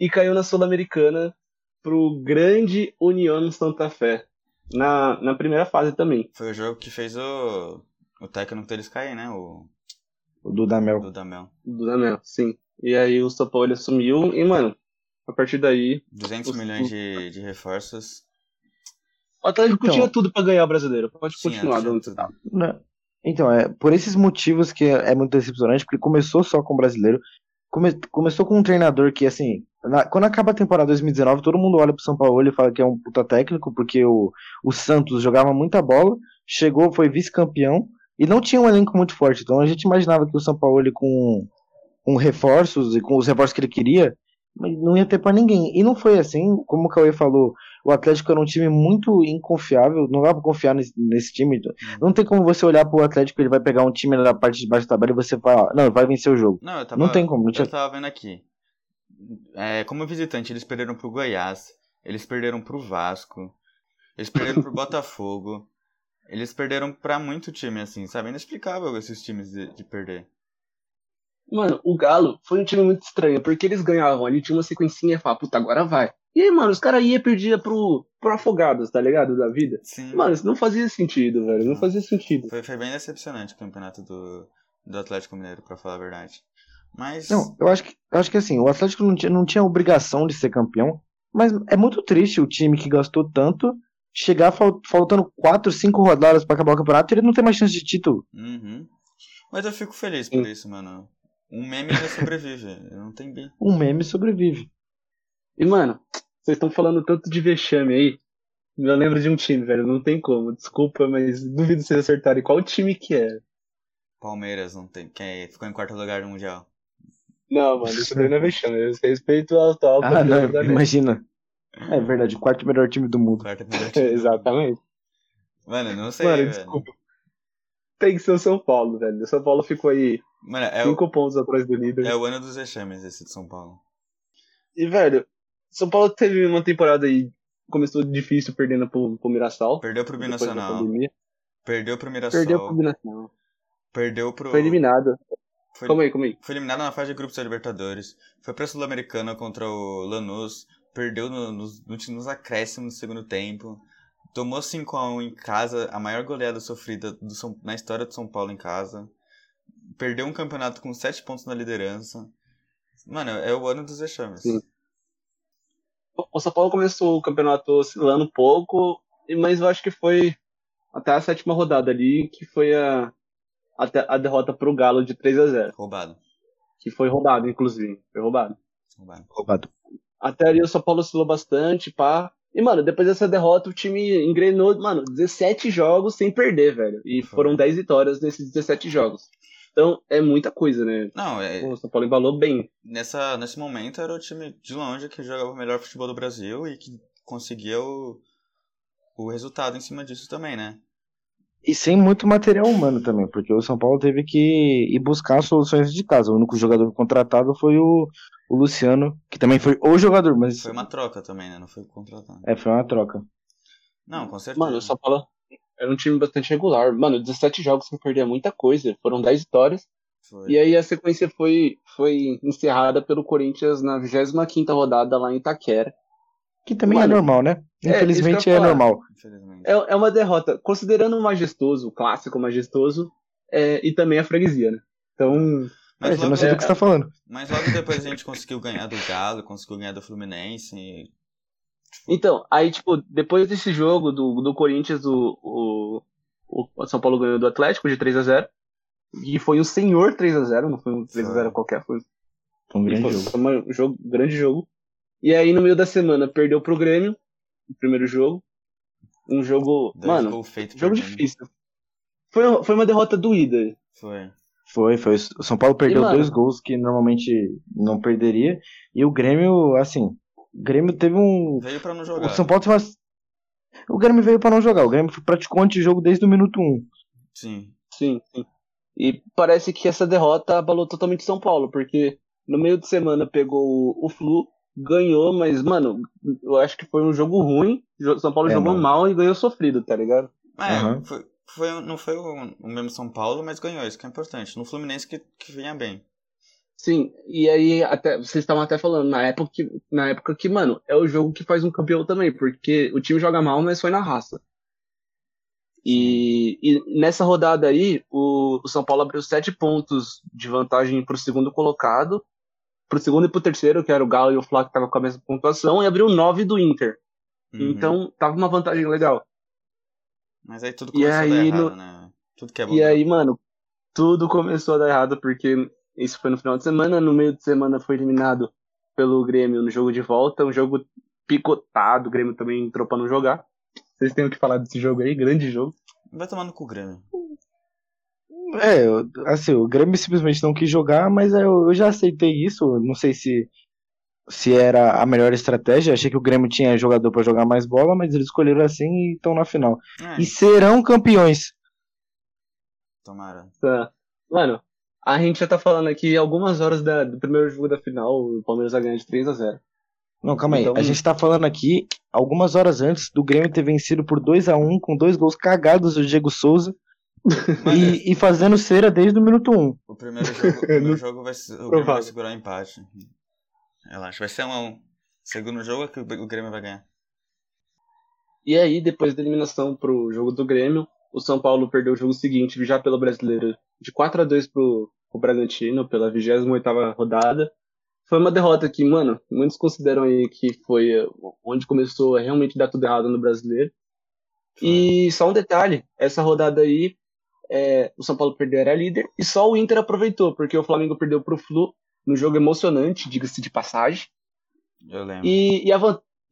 E caiu na Sul-Americana pro grande União Santa Fé. Na, na primeira fase também. Foi o jogo que fez o, o técnico deles cair, né? O O Dudamel. Dudamel. Do Danel, sim. E aí o São Paulo assumiu e, mano, a partir daí, 200 Os- milhões de, de reforços. o Atlético Então- tinha tudo pra ganhar o brasileiro. Pode Sim, continuar, Dando. Né? Então, é por esses motivos que é, é muito decepcionante, porque começou só com o brasileiro, come- começou com um treinador que, assim, na- quando acaba a temporada 2019, todo mundo olha pro São Paulo e fala que é um puta técnico, porque o, o Santos jogava muita bola, chegou, foi vice-campeão, e não tinha um elenco muito forte. Então a gente imaginava que o São Paulo, com, com reforços e com os reforços que ele queria, não ia ter pra ninguém. E não foi assim, como o Cauê falou, o Atlético era um time muito inconfiável, não dá pra confiar nesse, nesse time. Não tem como você olhar pro Atlético, ele vai pegar um time na parte de baixo da tabela e você fala, não, vai vencer o jogo. Não, eu tava, Não tem como, tinha- Eu tava vendo aqui. É, como visitante, eles perderam pro Goiás, eles perderam pro Vasco, eles perderam pro Botafogo, eles perderam pra muito time, assim, sabe? É inexplicável esses times de, de perder. Mano, o Galo foi um time muito estranho, porque eles ganhavam ali, tinha uma sequencinha e falava, puta, agora vai. E aí, mano, os caras iam e perdiam pro, pro Afogados, tá ligado? Da vida. Sim, Mano, isso não fazia sentido, velho. Não fazia sentido. foi, foi bem decepcionante o campeonato do, do Atlético Mineiro, pra falar a verdade. Mas, Não, eu acho que, eu acho que assim, o Atlético não tinha, não tinha obrigação de ser campeão, mas é muito triste o time que gastou tanto chegar fal- faltando 4, 5 rodadas pra acabar o campeonato e ele não ter mais chance de título. uhum. Mas eu fico feliz por Sim. isso, mano. Um meme ainda sobrevive, não tem bem. Um meme sobrevive. E, mano, vocês estão falando tanto de vexame aí. Eu lembro de um time, velho. Não tem como. Desculpa, mas duvido vocês acertarem qual time que é. Palmeiras não tem, quem ficou em quarto lugar no Mundial. Não, mano, isso daí não é vexame. Eu respeito ao atual Ah, não, imagina. É verdade, o quarto melhor time do mundo. Quarto melhor time. É, Exatamente. Mano, não sei, Mano, velho. desculpa. Tem que ser o São Paulo, velho. O São Paulo ficou aí Mano, é o, cinco pontos atrás do líder. é o ano dos vexames esse de São Paulo. E, velho, São Paulo teve uma temporada aí. Começou difícil perdendo pro, pro Mirassol. Perdeu pro Binacional. Perdeu pro Mirassol. Perdeu pro Binacional. Perdeu pro. Foi eliminado. Foi, Calma aí, calma aí. foi eliminado na fase de grupos da Libertadores. Foi pra Sul-Americana contra o Lanús. Perdeu no- nos, nos, nos acréscimos do segundo tempo. Tomou 5x1 em casa, a maior goleada sofrida do na história do São Paulo em casa. Perdeu um campeonato com 7 pontos na liderança. Mano, é o ano dos vexames. Sim. O São Paulo começou o campeonato oscilando um pouco, e- mas eu acho que foi até a sétima rodada ali, que foi a, até a derrota pro Galo de 3 a 0 Roubado. Que foi roubado, inclusive. Foi roubado. Roubado. Roubado. Até ali o São Paulo oscilou bastante, pá. E, mano, depois dessa derrota, o time engrenou, mano, 17 jogos sem perder, velho. E foram 10 vitórias nesses 17 jogos. Então, é muita coisa, né? Não, é, O São Paulo embalou bem. nessa, nesse momento era o time de longe que jogava o melhor futebol do Brasil e que conseguia o, o resultado em cima disso também, né? E sem muito material humano também, porque o São Paulo teve que ir buscar soluções de casa. O único jogador contratado foi o, o Luciano, que também foi o jogador, mas. Foi uma troca também, né? Não foi contratado. É, foi uma troca. Não, com certeza. Mano, o São Paulo era um time bastante regular. Mano, 17 jogos sem perder muita coisa. Foram 10 vitórias. Foi. E aí a sequência foi, foi encerrada pelo Corinthians na 25 rodada lá em Itaquera. Que também Mano, é normal, né? é, Infelizmente eu é, falar. normal. Infelizmente. É, é uma derrota. Considerando o majestoso, o clássico majestoso, é, e também a freguesia, né? Então, É, Mas não logo, sei do que você tá falando. mas logo depois a gente conseguiu ganhar do Galo, conseguiu ganhar do Fluminense. E- Então, aí, tipo, depois desse jogo do, do Corinthians, o, o, o São Paulo ganhou do Atlético de 3 a 0 E foi um senhor 3 a 0 não foi um 3 a 0 qualquer, foi, Foi um grande foi jogo. um jogo, grande jogo. E aí, no meio da semana, perdeu pro Grêmio, o primeiro jogo. Um jogo, Dois mano, gols feitos jogo difícil. Foi, foi uma derrota doída. Foi. Foi, foi. O São Paulo perdeu mano? dois gols que normalmente não perderia. E o Grêmio, assim, o Grêmio teve um. Veio pra não O jogar. São Paulo teve uma... O Grêmio veio pra não jogar. O Grêmio praticou antijogo desde o minuto 1. Sim. Sim, sim. E parece que essa derrota abalou totalmente São Paulo, porque no meio de semana pegou o- o Flu, ganhou, mas, mano, eu acho que foi um jogo ruim. São Paulo É, jogou mano. mal e ganhou sofrido, tá ligado? É, Aham. foi, foi- não foi o, o mesmo São Paulo, mas ganhou, isso que é importante. No Fluminense que, que vinha bem. Sim, e aí até vocês estavam até falando na época que, na época que, mano, é o jogo que faz um campeão também, porque o time joga mal, mas foi na raça. E, e nessa rodada aí, o, o São Paulo abriu sete pontos de vantagem pro segundo colocado, pro segundo e pro terceiro, que era o Galo e o Flá que tava com a mesma pontuação, e abriu nove do Inter. Uhum. Então tava uma vantagem legal. Mas aí tudo E começou a dar aí, errado, no- né? Tudo que é bom. E aí, mano, tudo começou a dar errado, porque isso foi no final de semana, no meio de semana foi eliminado pelo Grêmio no jogo de volta, um jogo picotado, o Grêmio também entrou pra não jogar. Vocês têm o que falar desse jogo aí, grande jogo. Vai tomando com o Grêmio. É, assim, o Grêmio simplesmente não quis jogar, mas eu, eu já aceitei isso. Não sei se, se era a melhor estratégia. Achei que o Grêmio tinha jogador pra jogar mais bola, mas eles escolheram assim e estão na final. É, E serão campeões. tomara. Tá. Mano, a gente já tá falando aqui algumas horas da- do primeiro jogo da final, o Palmeiras vai ganhar de 3 a 0 Não, calma aí. Então- A gente tá falando aqui algumas horas antes do Grêmio ter vencido por 2 a 1 com dois gols cagados do Diego Souza e, e fazendo cera desde o minuto 1. o primeiro jogo, o primeiro jogo vai, o Grêmio vai segurar o empate. Relaxa, vai ser um a um. Segundo jogo é que o o Grêmio vai ganhar. E aí, depois da eliminação pro jogo do Grêmio, o São Paulo perdeu o jogo seguinte, já pelo brasileiro, de 4 a 2 pro, pro Bragantino, pela 28ª rodada. Foi uma derrota que, mano, muitos consideram aí que foi eh, onde começou a realmente dar tudo errado no brasileiro. E só um detalhe, essa rodada aí, é, o São Paulo perdeu, era líder, e só o Inter aproveitou, porque o Flamengo perdeu pro Flu, no jogo emocionante, diga-se de passagem. Eu lembro. E, e, a,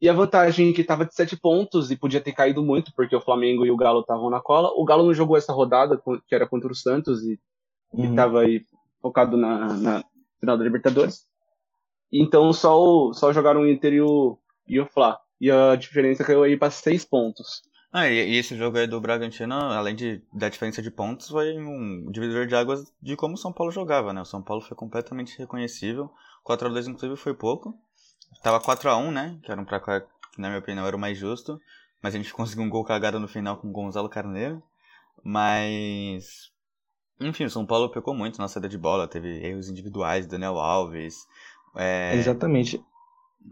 e a vantagem que estava de 7 pontos e podia ter caído muito, porque o Flamengo e o Galo estavam na cola. O Galo não jogou essa rodada, que era contra o Santos, e Uhum. estava aí focado na, na final da Libertadores. Então só, o, só jogaram o Inter e o, e o Fla. E a diferença caiu aí para 6 pontos. Ah, e, e esse jogo aí do Bragantino, além de, da diferença de pontos, foi um divisor de águas de como o São Paulo jogava, né? O São Paulo foi completamente reconhecível. 4x2, inclusive, foi pouco. Tava 4x1, né? Que era um placar que, na minha opinião, era o mais justo. Mas a gente conseguiu um gol cagado no final com o Gonzalo Carneiro. Mas. Enfim, o São Paulo pecou muito na saída de bola. Teve erros individuais, Daniel Alves. É... Exatamente.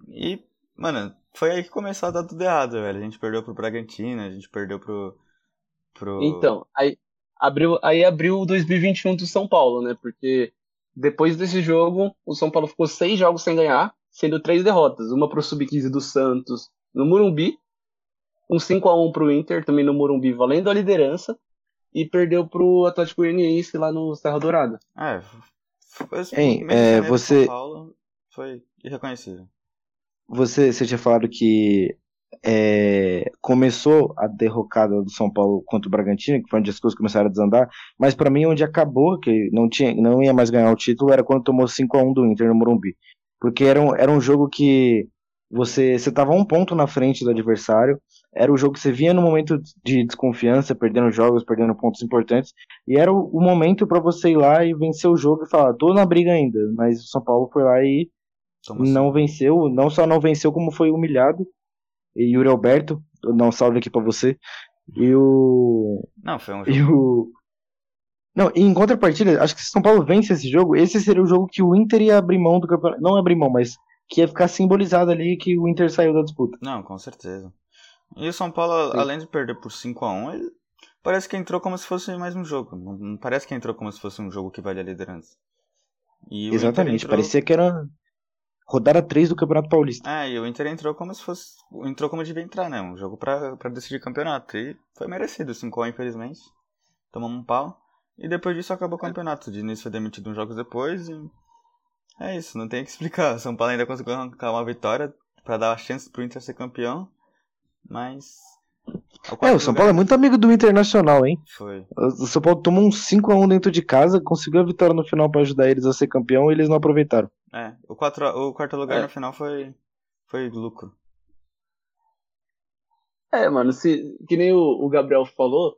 E, mano, foi aí que começou a dar tudo errado, velho. A gente perdeu pro Bragantino, a gente perdeu pro. pro... Então, aí abriu, aí abriu o 2021 do São Paulo, né? Porque depois desse jogo, o São Paulo ficou seis jogos sem ganhar, sendo três derrotas. Uma pro Sub-15 do Santos no Morumbi, um 5x1 pro Inter, também no Morumbi, valendo a liderança, e perdeu pro Atlético Goianiense lá no Serra Dourada. É, foi, Hein, é, você- São Paulo foi irreconhecível. Você, você tinha falado que é, começou a derrocada do São Paulo contra o Bragantino, que foi onde as coisas começaram a desandar, mas pra mim onde acabou, que não, tinha, não ia mais ganhar o título, era quando tomou 5 a 1 do Inter no Morumbi. Porque era um, era um jogo que você você tava um ponto na frente do adversário, era o jogo que você vinha no momento de desconfiança, perdendo jogos, perdendo pontos importantes, e era o, o momento para você ir lá e vencer o jogo e falar, tô na briga ainda, mas o São Paulo foi lá e não venceu, não só não venceu, como foi humilhado. E Yuri Alberto, não salve aqui para você. E o. Não, foi um jogo. E o. Não, e em contrapartida, acho que se São Paulo vence esse jogo, esse seria o jogo que o Inter ia abrir mão do campeonato. Não abrir mão, mas que ia ficar simbolizado ali que o Inter saiu da disputa. Não, com certeza. E o São Paulo, Sim. além de perder por 5 a 1 ele parece que entrou como se fosse mais um jogo. Não parece que entrou como se fosse um jogo que vale a liderança. Exatamente, entrou... parecia que era rodada 3 do Campeonato Paulista. É, e o Inter entrou como se fosse. Entrou como devia entrar, né? Um jogo pra, pra decidir campeonato. E foi merecido, 5x, infelizmente. Tomamos um pau. E depois disso acabou o campeonato. O Diniz foi demitido uns jogos depois e. É isso, não tem o que explicar. O São Paulo ainda conseguiu arrancar uma vitória para dar a chance pro Inter ser campeão. Mas. É, o São Paulo é muito amigo do Internacional, hein? Foi. O São Paulo tomou um 5x1 dentro de casa, conseguiu a vitória no final para ajudar eles a ser campeão e eles não aproveitaram. É, o, quatro, o quarto lugar é. no final foi, foi lucro. É, mano, se, que nem o, o Gabriel falou,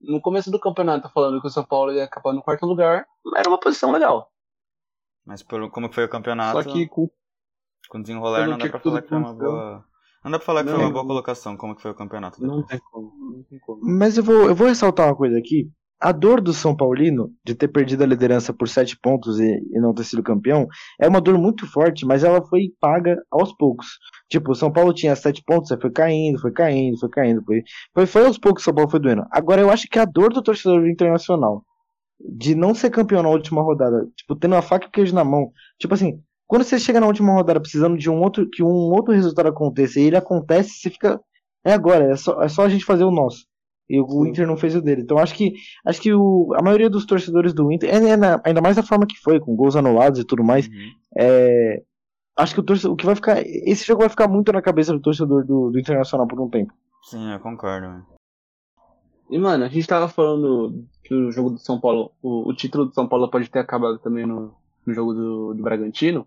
no começo do campeonato falando que o São Paulo ia acabar no quarto lugar, era uma posição legal. Mas pelo, como foi o campeonato, Só que com, com desenrolar não dá pra falar que foi uma boa. Não dá pra falar que não, foi uma boa colocação, como que foi o campeonato. Não tem como, não tem como. Mas eu vou, eu vou ressaltar uma coisa aqui a dor do São Paulino de ter perdido a liderança por sete pontos e, e, não ter sido campeão é uma dor muito forte, mas ela foi paga aos poucos. Tipo, o São Paulo tinha sete pontos, aí foi caindo, foi caindo, foi caindo. Foi, foi, foi aos poucos que o São Paulo foi doendo. Agora eu acho que a dor do torcedor do Internacional de não ser campeão na última rodada, tipo, tendo a faca e o queijo na mão. Tipo assim, quando você chega na última rodada precisando de um outro que um outro resultado aconteça e ele acontece, você fica. É agora, é só, é só a gente fazer o nosso. E o Inter não fez o dele. Então acho que acho que o, a maioria dos torcedores do Inter, é, é na, ainda mais da forma que foi, com gols anulados e tudo mais, uhum. é, acho que o, torcedor, o que vai ficar. Esse jogo vai ficar muito na cabeça do torcedor do, do Internacional por um tempo. Sim, eu concordo. E mano, a gente tava falando que o jogo do São Paulo, o, o título do São Paulo pode ter acabado também no, no jogo do, do Bragantino.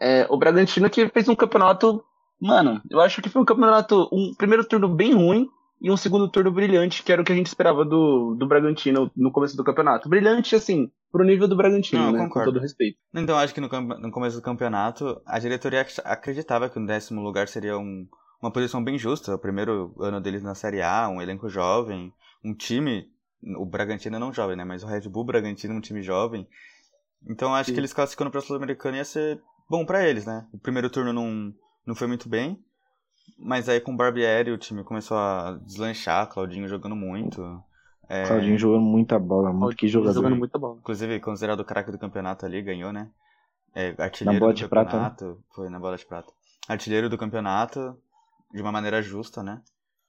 É, o Bragantino que fez um campeonato. Mano, eu acho que foi um campeonato. Um primeiro turno bem ruim e um segundo turno brilhante, que era o que a gente esperava do, do Bragantino no começo do campeonato. Brilhante, assim, pro nível do Bragantino, Não, né? Concordo. Com todo respeito. Então, acho que no, no começo do campeonato, a diretoria acreditava que o décimo lugar seria um, uma posição bem justa. O primeiro ano deles na Série A, um elenco jovem, um time. O Bragantino não jovem, né? Mas o Red Bull Bragantino, um time jovem. Então, acho Sim. que eles classificando pra Sul-Americana ia ser bom para eles, né? O primeiro turno não, não foi muito bem. Mas aí com o Barbieri o time começou a deslanchar, Claudinho jogando muito. É... Claudinho jogando muita bola, muito que jogador. Jogando muita bola. Inclusive, considerado o craque do campeonato ali, ganhou, né? É, artilheiro na bola de prata. Né? Foi na bola de prata. Artilheiro do campeonato, de uma maneira justa, né?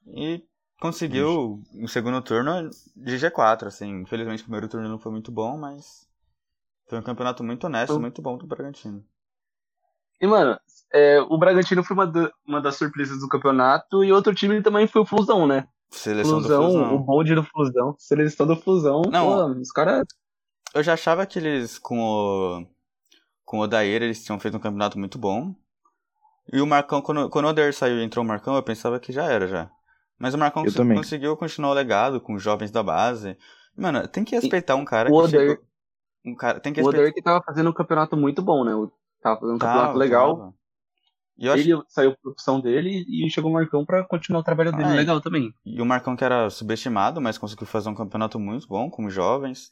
E conseguiu um segundo turno de G4, assim. Infelizmente o primeiro turno não foi muito bom, mas foi um campeonato muito honesto, muito bom do Bragantino. E, mano, é, o Bragantino foi uma, da, uma das surpresas do campeonato e outro time também foi o Flusão, né? Seleção Flusão, do Flusão. O bonde do Flusão. Seleção do Flusão. Não, pô, os caras. Eu já achava que eles, com o. Com o Odair, eles tinham feito um campeonato muito bom. E o Marcão, quando, quando o Odair saiu e entrou o Marcão, eu pensava que já era já. Mas o Marcão cons conseguiu continuar o legado com os jovens da base. Mano, tem que respeitar um cara o que Odair, chegou... um cara, tem que O Odair que tava fazendo um campeonato muito bom, né? Tava fazendo um tava, campeonato legal. Tava. Ele acho... saiu por opção dele e chegou o Marcão para continuar o trabalho dele ah, legal também. E o Marcão que era subestimado, mas conseguiu fazer um campeonato muito bom com jovens.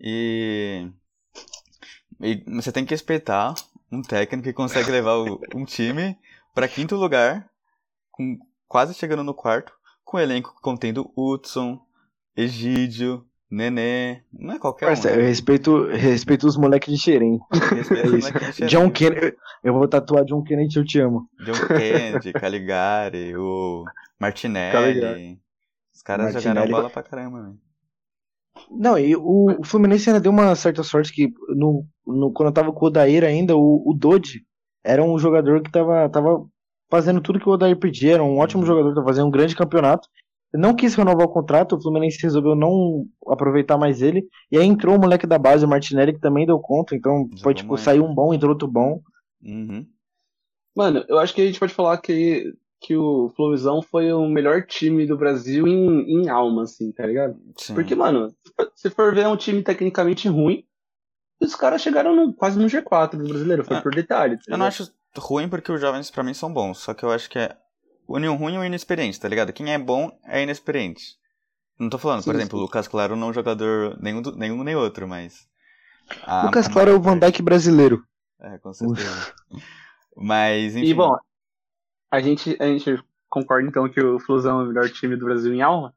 E, e você tem que respeitar um técnico que consegue levar o, um time para quinto lugar, com quase chegando no quarto, com o elenco contendo Hudson, Egídio, Nenê, não é qualquer Parça, um. Eu respeito, respeito os moleques de Xerém. É John Kennedy. Eu vou tatuar John Kennedy, eu te amo. John Kennedy, Caligari, o Martinelli. Caligari. Os caras Martinelli. jogaram bola pra caramba, velho. Não, e o, o, Fluminense ainda deu uma certa sorte que no, no, quando eu tava com o Odair ainda, o, o Dodge era um jogador que tava, tava fazendo tudo que o Odair pedia, era um ótimo uhum. jogador, tava fazendo um grande campeonato não quis renovar o contrato, o Fluminense resolveu não aproveitar mais ele. E aí entrou o moleque da base, o Martinelli, que também deu conta. Então, foi tipo, saiu um bom, entrou outro bom. Uhum. Mano, eu acho que a gente pode falar que, que o Fluvisão foi o melhor time do Brasil em, em alma, assim, tá ligado? Sim. Porque, mano, se for ver, é um time tecnicamente ruim. Os caras chegaram no- quase no G4 do brasileiro, foi Ah, por detalhe. tá Eu não acho ruim porque os jovens pra mim são bons, só que eu acho que é o ruim e o inexperiente, tá ligado? Quem é bom é inexperiente. Não tô falando, por Sim, exemplo, o. Lucas Claro não é um jogador nenhum, do- nenhum nem outro, mas. a- Lucas Claro é o Van Dijk brasileiro. É, com certeza. mas, enfim. E, bom, a gente, a gente concorda então que o Flusão é o melhor time do Brasil em alma?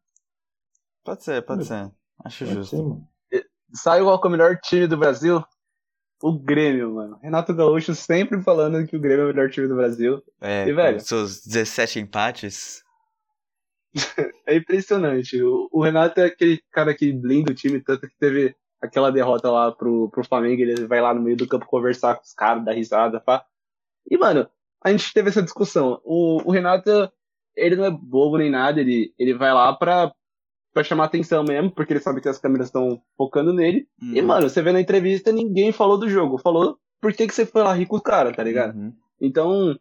Pode ser, pode ser. Acho Pode justo. ser. Sabe qual que é o melhor time do Brasil? O Grêmio, mano. Renato Gaúcho sempre falando que o Grêmio é o melhor time do Brasil. É, E, velho? seus 17 empates. É impressionante. O, o Renato é aquele cara que blinda o time, tanto que teve aquela derrota lá pro, pro Flamengo, ele vai lá no meio do campo conversar com os caras, dar risada, pá. E, mano, a gente teve essa discussão. O, o Renato, ele não é bobo nem nada, ele, ele vai lá pra, pra chamar atenção mesmo, porque ele sabe que as câmeras estão focando nele. E, Uhum. mano, você vê na entrevista, ninguém falou do jogo. Falou por que, que você foi lá rir com os caras, tá ligado? Uhum. Então,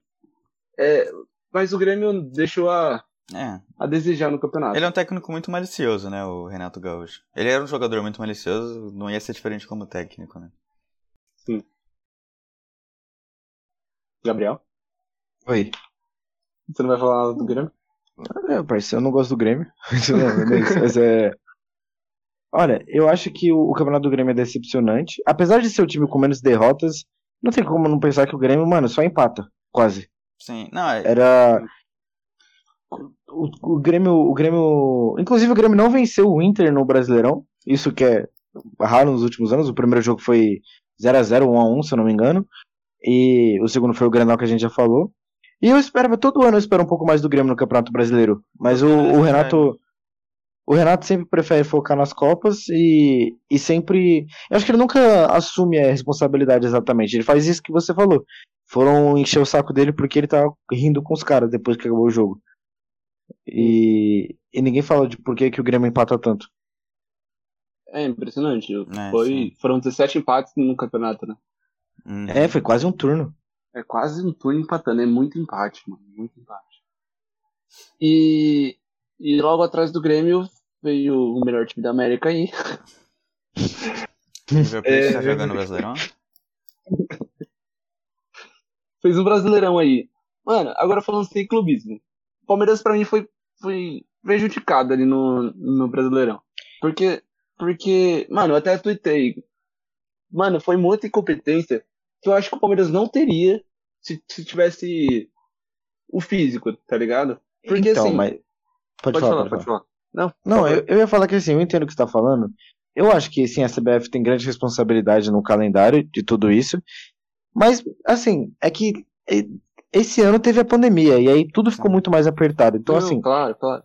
é, mas o Grêmio deixou a, É. a desejar no campeonato. Ele é um técnico muito malicioso, né, o Renato Gaúcho. Ele era um jogador muito malicioso, não ia ser diferente como técnico, né? Gabriel, Oi. você não vai falar nada do Grêmio? É, parceiro, eu não gosto do Grêmio. Não, mas, mas é. Olha, eu acho que o, o campeonato do Grêmio é decepcionante. Apesar de ser o time com menos derrotas, não tem como não pensar que o Grêmio, mano, só empata. Quase. Sim, não, é, Era. O, o Grêmio. O Grêmio. Inclusive, o Grêmio não venceu o Inter no Brasileirão. Isso que é raro nos últimos anos. O primeiro jogo foi 0x0, 1x1, se eu não me engano. E o segundo foi o Grenal que a gente já falou. E eu esperava, todo ano eu espero um pouco mais do Grêmio no Campeonato Brasileiro. Mas o, o Renato. O Renato sempre prefere focar nas Copas e, e sempre. Eu acho que ele nunca assume a responsabilidade exatamente. Ele faz isso que você falou. Foram encher o saco dele porque ele tava rindo com os caras depois que acabou o jogo. E, e ninguém fala de por que, que o Grêmio empata tanto. É impressionante. É, Foi, sim. foram 17 empates no campeonato, né? Uhum. É, foi quase um turno. É quase um turno empatando, é muito empate, mano. Muito empate. E, e logo atrás do Grêmio veio o melhor time da América aí. O Plate É, tá jogando Brasileirão? Fez um brasileirão aí. Mano, agora falando sem clubismo. O Palmeiras pra mim foi, foi prejudicado ali no, no Brasileirão. Porque, porque, mano, eu até tuitei. Mano, foi muita incompetência que eu acho que o Palmeiras não teria se, se tivesse o físico, tá ligado? Porque então, assim. mas. Pode, Pode, falar, falar, pode falar. falar. Não, Não, eu, eu ia falar que assim, eu entendo o que você tá falando. Eu acho que sim, a CBF tem grande responsabilidade no calendário de tudo isso. Mas, assim, é que esse ano teve a pandemia e aí tudo ficou muito mais apertado. Então, Não, assim, claro, claro.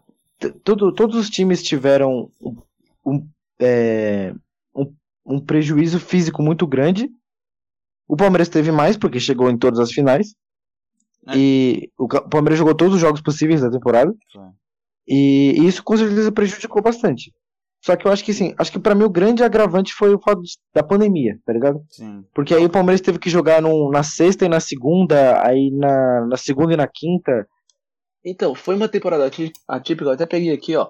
tudo, todos os times tiveram um, um, é, um- um prejuízo físico muito grande. O Palmeiras teve mais, porque chegou em todas as finais. É. E o Palmeiras jogou todos os jogos possíveis da temporada. Foi. E, e isso com certeza prejudicou bastante. Só que eu acho que assim, acho que pra mim o grande agravante foi o fato da pandemia, tá ligado? Sim. Porque aí o Palmeiras teve que jogar num- na sexta e na segunda, aí na, na segunda e na quinta. Então, foi uma temporada atípica, eu até peguei aqui, ó.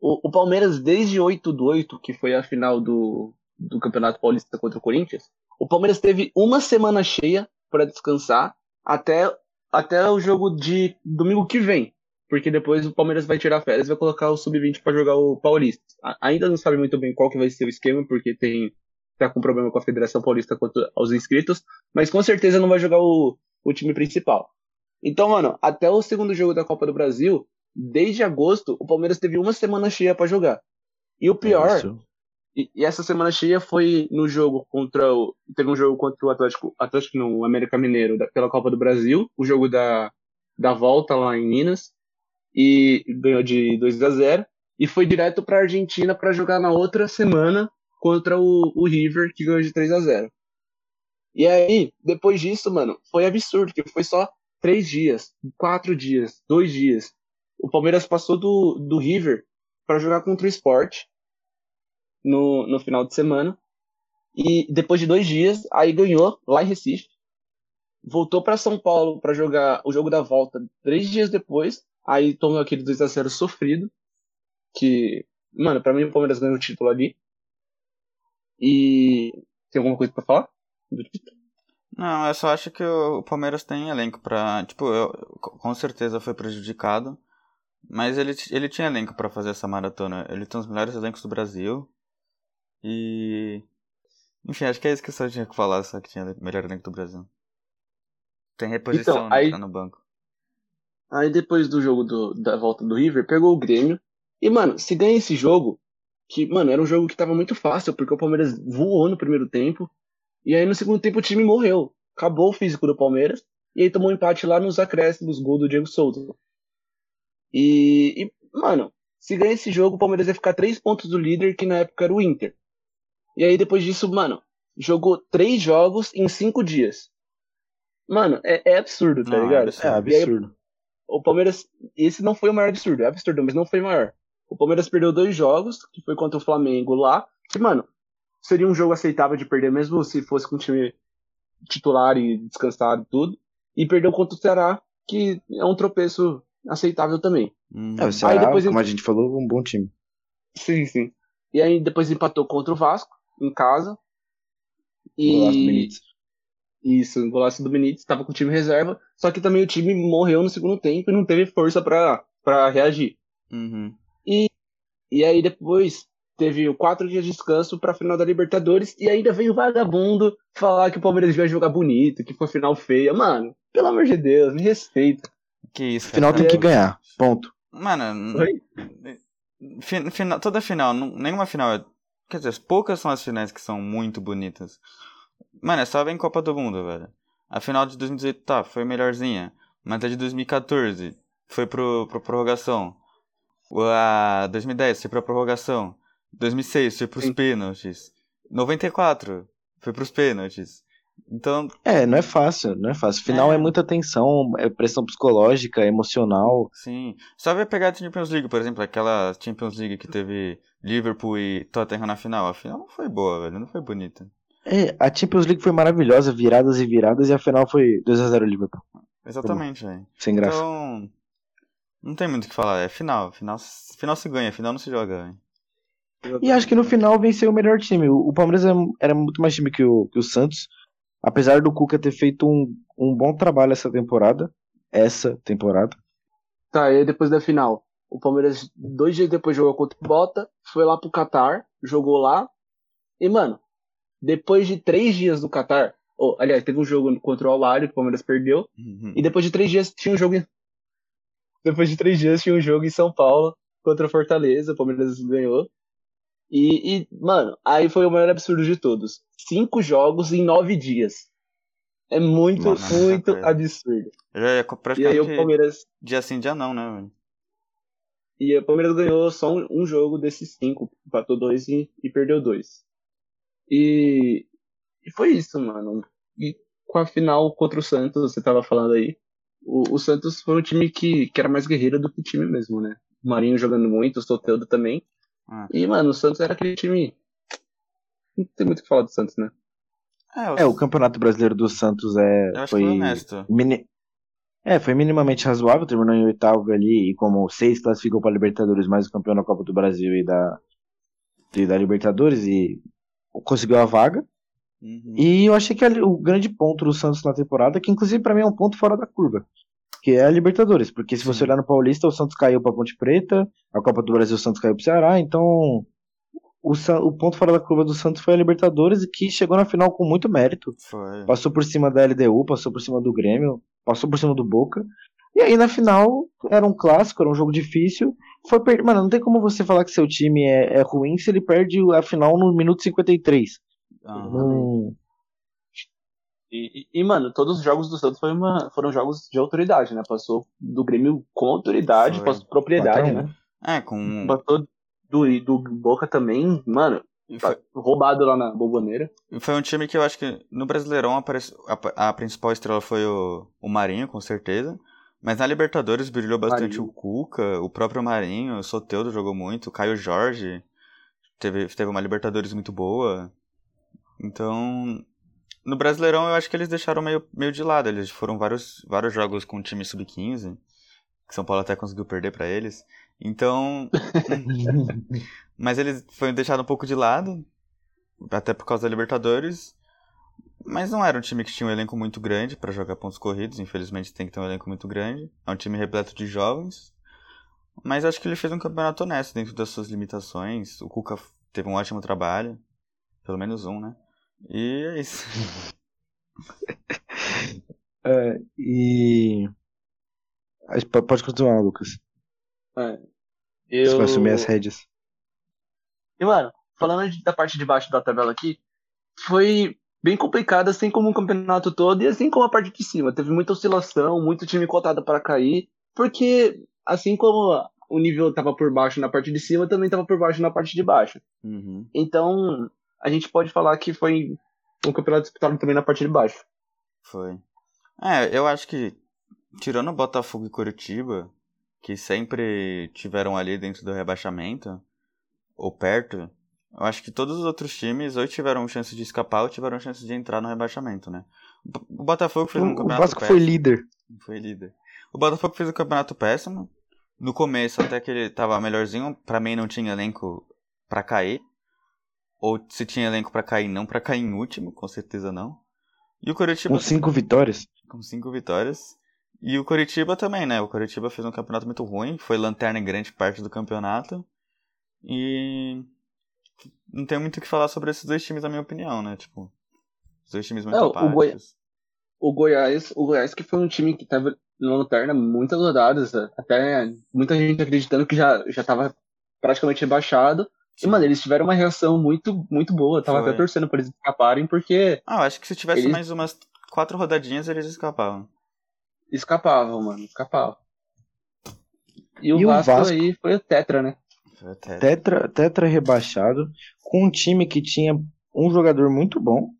O, o Palmeiras, desde 8 do 8, que foi a final do, do Campeonato Paulista contra o Corinthians, o Palmeiras teve uma semana cheia para descansar até, até o jogo de domingo que vem. Porque depois o Palmeiras vai tirar férias e vai colocar o Sub-20 para jogar o Paulista. Ainda não sabe muito bem qual que vai ser o esquema, porque tem tá com problema com a Federação Paulista quanto aos inscritos, mas com certeza não vai jogar o, o time principal. Então, mano, até o segundo jogo da Copa do Brasil, desde agosto, o Palmeiras teve uma semana cheia pra jogar. E o pior, Isso. E, essa semana cheia foi no jogo contra o. Teve um jogo contra o Atlético, Atlético não, o América Mineiro da- pela Copa do Brasil, o jogo da, da volta lá em Minas, e ganhou de 2 a 0 e foi direto pra Argentina pra jogar na outra semana contra o, o River, que ganhou de 3 a 0 E aí, depois disso, mano, foi absurdo, que foi só três dias, quatro dias, dois dias. O Palmeiras passou do, do River para jogar contra o Sport no, no final de semana. E depois de dois dias, aí ganhou lá em Recife. voltou para São Paulo para jogar o jogo da volta três dias depois, aí tomou aquele 2 a 0 sofrido, que, mano, para mim o Palmeiras ganhou o título ali. E tem alguma coisa para falar do título? Não, eu só acho que o Palmeiras tem elenco pra. Tipo, eu, com certeza foi prejudicado. Mas ele, ele tinha elenco para fazer essa maratona. Ele tem os melhores elencos do Brasil. E. Enfim, acho que é isso que eu só tinha que falar, só que tinha melhor elenco do Brasil. Tem reposição Então, aí- né, no banco. Aí depois do jogo do- da volta do River, pegou o Grêmio. E, mano, se ganha esse jogo, que, mano, era um jogo que tava muito fácil, porque o Palmeiras voou no primeiro tempo. E aí no segundo tempo o time morreu. Acabou o físico do Palmeiras. E aí tomou um empate lá nos acréscimos, gol do Diego Souza. E, e, mano, se ganha esse jogo, o Palmeiras ia ficar três pontos do líder, que na época era o Inter. E aí depois disso, mano, jogou três jogos em cinco dias. Mano, é, é absurdo, tá Não, é ligado? absurdo. É aí, absurdo. o Palmeiras, esse não foi o maior absurdo, é absurdo, mas não foi o maior. O Palmeiras perdeu dois jogos, que foi contra o Flamengo lá, que, mano, seria um jogo aceitável de perder, mesmo se fosse com o time titular e descansado e tudo. E perdeu contra o Ceará, que é um tropeço aceitável também. Uhum. É, o Ceará, depois como ele- a gente falou, um bom time. Sim, sim. E aí depois empatou contra o Vasco, em casa. Golaço do E. Benítez. Isso, o golaço do Benítez, tava com o time reserva, só que também o time morreu no segundo tempo e não teve força pra, pra reagir. Uhum. E aí depois teve quatro dias de descanso pra final da Libertadores e ainda veio o vagabundo falar que o Palmeiras vai jogar bonito, que foi final feia. Mano, pelo amor de Deus, me respeita. Que isso, cara. Final tem que ganhar. Ponto. Mano, Oi? Fin- final, toda final, nenhuma final é. Quer dizer, poucas são as finais que são muito bonitas. Mano, é só ver em Copa do Mundo, velho. A final de 2018, tá, foi melhorzinha. Mas a de 2014 foi pro, pro prorrogação. A 2010 foi pra prorrogação. 2006 foi pros Sim. pênaltis. 94 foi pros pênaltis. Então, É, não é fácil, não é fácil. Final É. é, muita tensão, é pressão psicológica, emocional. sim. Só ver pegar a Champions League, por exemplo, aquela Champions League que teve Liverpool e Tottenham na final. A final não foi boa, velho. Não foi bonita. É, a Champions League foi maravilhosa, viradas e viradas, e a final foi 2x0 Liverpool. Exatamente, velho. Sem graça. Então, não tem muito o que falar. É final. Final, final se ganha, final não se joga, velho. E acho que no final venceu o melhor time. O Palmeiras era- era muito mais time que o, que o Santos. Apesar do Cuca ter feito um, um bom trabalho essa temporada. Essa temporada. Tá, e aí depois da final, o Palmeiras, dois dias depois, jogou contra o Bota, foi lá pro Catar, jogou lá. E, mano, depois de três dias do Catar, oh, aliás, teve um jogo contra o Al-Ahly que o Palmeiras perdeu, Uhum. e depois de três dias tinha um jogo em... Depois de três dias tinha um jogo em São Paulo contra o Fortaleza, o Palmeiras ganhou. E, e, mano, aí foi o maior absurdo de todos. Cinco jogos em nove dias. É muito, Nossa, muito cara. absurdo. Já é E aí praticamente o Palmeiras dia sim, dia não, né, velho? E o Palmeiras ganhou só um, um jogo desses cinco. Empatou dois e, e perdeu dois. E, e foi isso, mano. E com a final contra o Santos, você tava falando aí. O, o Santos foi um time que, que era mais guerreiro do que o time mesmo, né? O Marinho jogando muito, o Soteldo também. Ah. E, mano, o Santos era aquele time. Não tem muito o que falar do Santos, né? É, o Campeonato Brasileiro do Santos é, Eu acho foi, que foi honesto. mini- é, foi minimamente razoável, terminou em oitavo ali, e como seis classificou para Libertadores, mais o campeão da Copa do Brasil e da, e da Libertadores, e conseguiu a vaga. Uhum. E eu achei que ali o grande ponto do Santos na temporada, que inclusive pra mim é um ponto fora da curva, que é a Libertadores, porque se você olhar no Paulista, o Santos caiu pra Ponte Preta, a Copa do Brasil o Santos caiu pro Ceará, então o, o ponto fora da curva do Santos foi a Libertadores, que chegou na final com muito mérito. Foi. Passou por cima da LDU, passou por cima do Grêmio, passou por cima do Boca. E aí na final era um clássico, era um jogo difícil. Foi per... Mano, não tem como você falar que seu time é, é ruim se ele perde a final no minuto 53. Aham. Não... E, e, e, mano, todos os jogos do Santos foi uma, foram jogos de autoridade, né? Passou do Grêmio com autoridade, Foi. passou propriedade, 4 a 1. né? É, com. Passou do, do Boca também, mano, Foi, roubado lá na Boboneira. foi um time que eu acho que no Brasileirão aparece, a, a principal estrela foi o, o Marinho, com certeza. Mas na Libertadores brilhou bastante Marinho. o Cuca, o próprio Marinho, o Soteldo jogou muito, o Caio Jorge teve, teve uma Libertadores muito boa. Então, No Brasileirão eu acho que eles deixaram meio, meio de lado. Eles foram vários, vários jogos com o time sub-15, que São Paulo até conseguiu perder para eles. Então. mas eles foram deixados um pouco de lado, até por causa da Libertadores. Mas não era um time que tinha um elenco muito grande para jogar pontos corridos. Infelizmente tem que ter um elenco muito grande. É um time repleto de jovens. Mas acho que ele fez um campeonato honesto dentro das suas limitações. O Cuca teve um ótimo trabalho. Pelo menos um, né? E é isso. é, e. Pode continuar, Lucas. É, eu... Você vai assumir as rédeas. E, mano, falando da parte de baixo da tabela aqui, foi bem complicado, assim como o campeonato todo, e assim como a parte de cima. Teve muita oscilação, muito time cotado para cair, porque assim como o nível estava por baixo na parte de cima, também estava por baixo na parte de baixo. Uhum. Então, a gente pode falar que foi um campeonato disputado também na parte de baixo. Foi. É, eu acho que, tirando Botafogo e Curitiba, que sempre tiveram ali dentro do rebaixamento, ou perto, eu acho que todos os outros times ou tiveram chance de escapar ou tiveram chance de entrar no rebaixamento, né? O Botafogo fez um campeonato O Vasco péssimo. foi líder. Foi líder. O Botafogo fez um campeonato péssimo. No começo, até que ele tava melhorzinho, para mim não tinha elenco para cair. Ou se tinha elenco para cair, não para cair em último, com certeza não. E o Curitiba. Com cinco vitórias. Com cinco vitórias. E o Curitiba também, né? O Curitiba fez um campeonato muito ruim, foi lanterna em grande parte do campeonato. E não tem muito o que falar sobre esses dois times, na minha opinião, né? Tipo, os dois times muito é, o, Goi o Goiás, o Goiás que foi um time que tava na lanterna muitas rodadas, até muita gente acreditando que já, já tava praticamente rebaixado. Sim. E, mano, eles tiveram uma reação muito, muito boa. Eu tava foi. até torcendo pra eles escaparem, porque. Ah, eu acho que se tivesse eles... mais umas quatro rodadinhas, eles escapavam. Escapavam, mano, escapavam. E o, e Vasco, o Vasco aí foi o Tetra, né? Tetra, tetra rebaixado, com um time que tinha um jogador muito bom,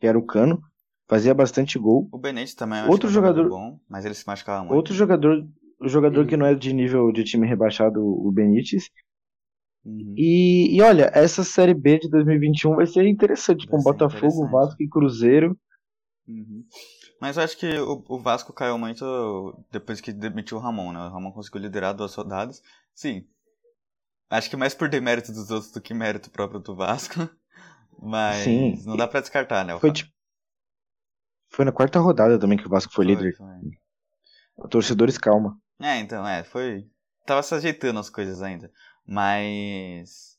que era o Cano, fazia bastante gol. O Benítez também é outro jogador bom, mas ele se machucava muito. Outro jogador, o jogador que não é de nível de time rebaixado, o Benítez. Uhum. E, e olha, essa Série B de 2021 vai ser interessante, vai com Botafogo, Vasco e Cruzeiro. Uhum. Mas eu acho que o, o, Vasco caiu muito depois que demitiu o Ramon, né? O Ramon conseguiu liderar duas rodadas. Sim, Acho que mais por demérito dos outros do que mérito próprio do Vasco. Mas Sim. não dá pra descartar, né? Foi, tipo, foi na quarta rodada também que o Vasco foi, foi líder. Foi. Torcedores, calma. É, então, é, foi. Tava se ajeitando as coisas ainda. Mas.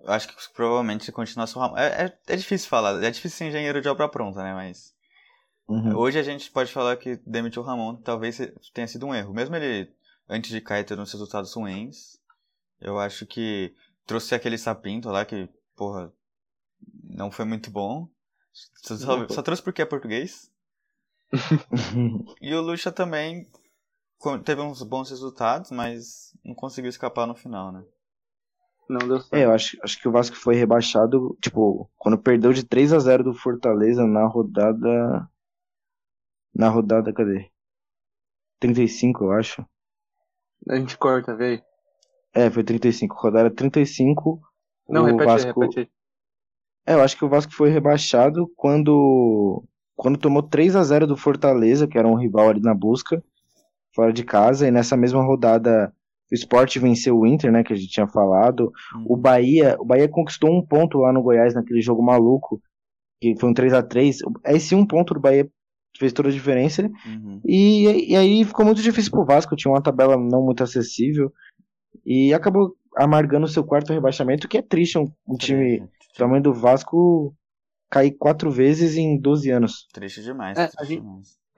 Eu acho que provavelmente se continuasse o Ramon. É, é, é, difícil falar, é difícil ser engenheiro de obra pronta, né? Mas. Uhum. Hoje a gente pode falar que demitiu o Ramon talvez tenha sido um erro. Mesmo ele, antes de cair, tendo uns resultados ruins, eu acho que trouxe aquele sapinto lá que, porra, não foi muito bom. Só, só, só trouxe porque é português. e o Lucha também teve uns bons resultados, mas não conseguiu escapar no final, né? Não deu certo. É, eu acho, acho que o Vasco foi rebaixado, tipo, quando perdeu de 3 a 0 do Fortaleza na rodada. Na rodada, cadê? 35, eu acho. A gente corta, velho. É, foi 35. Rodada 35. Não, repete, Vasco... repete. É, eu acho que o Vasco foi rebaixado quando quando tomou 3 a 0 do Fortaleza, que era um rival ali na busca, fora de casa, e nessa mesma rodada o Sport venceu o Inter, né, que a gente tinha falado. Hum. O Bahia, o Bahia conquistou um ponto lá no Goiás naquele jogo maluco, que foi um 3 a 3. Esse um ponto do Bahia fez toda a diferença. Uhum. E, e aí ficou muito difícil pro Vasco, tinha uma tabela não muito acessível. E acabou amargando seu quarto rebaixamento, que é triste um, um time do tamanho do Vasco cair quatro vezes em 12 anos. Triste demais. É, triste a, gente,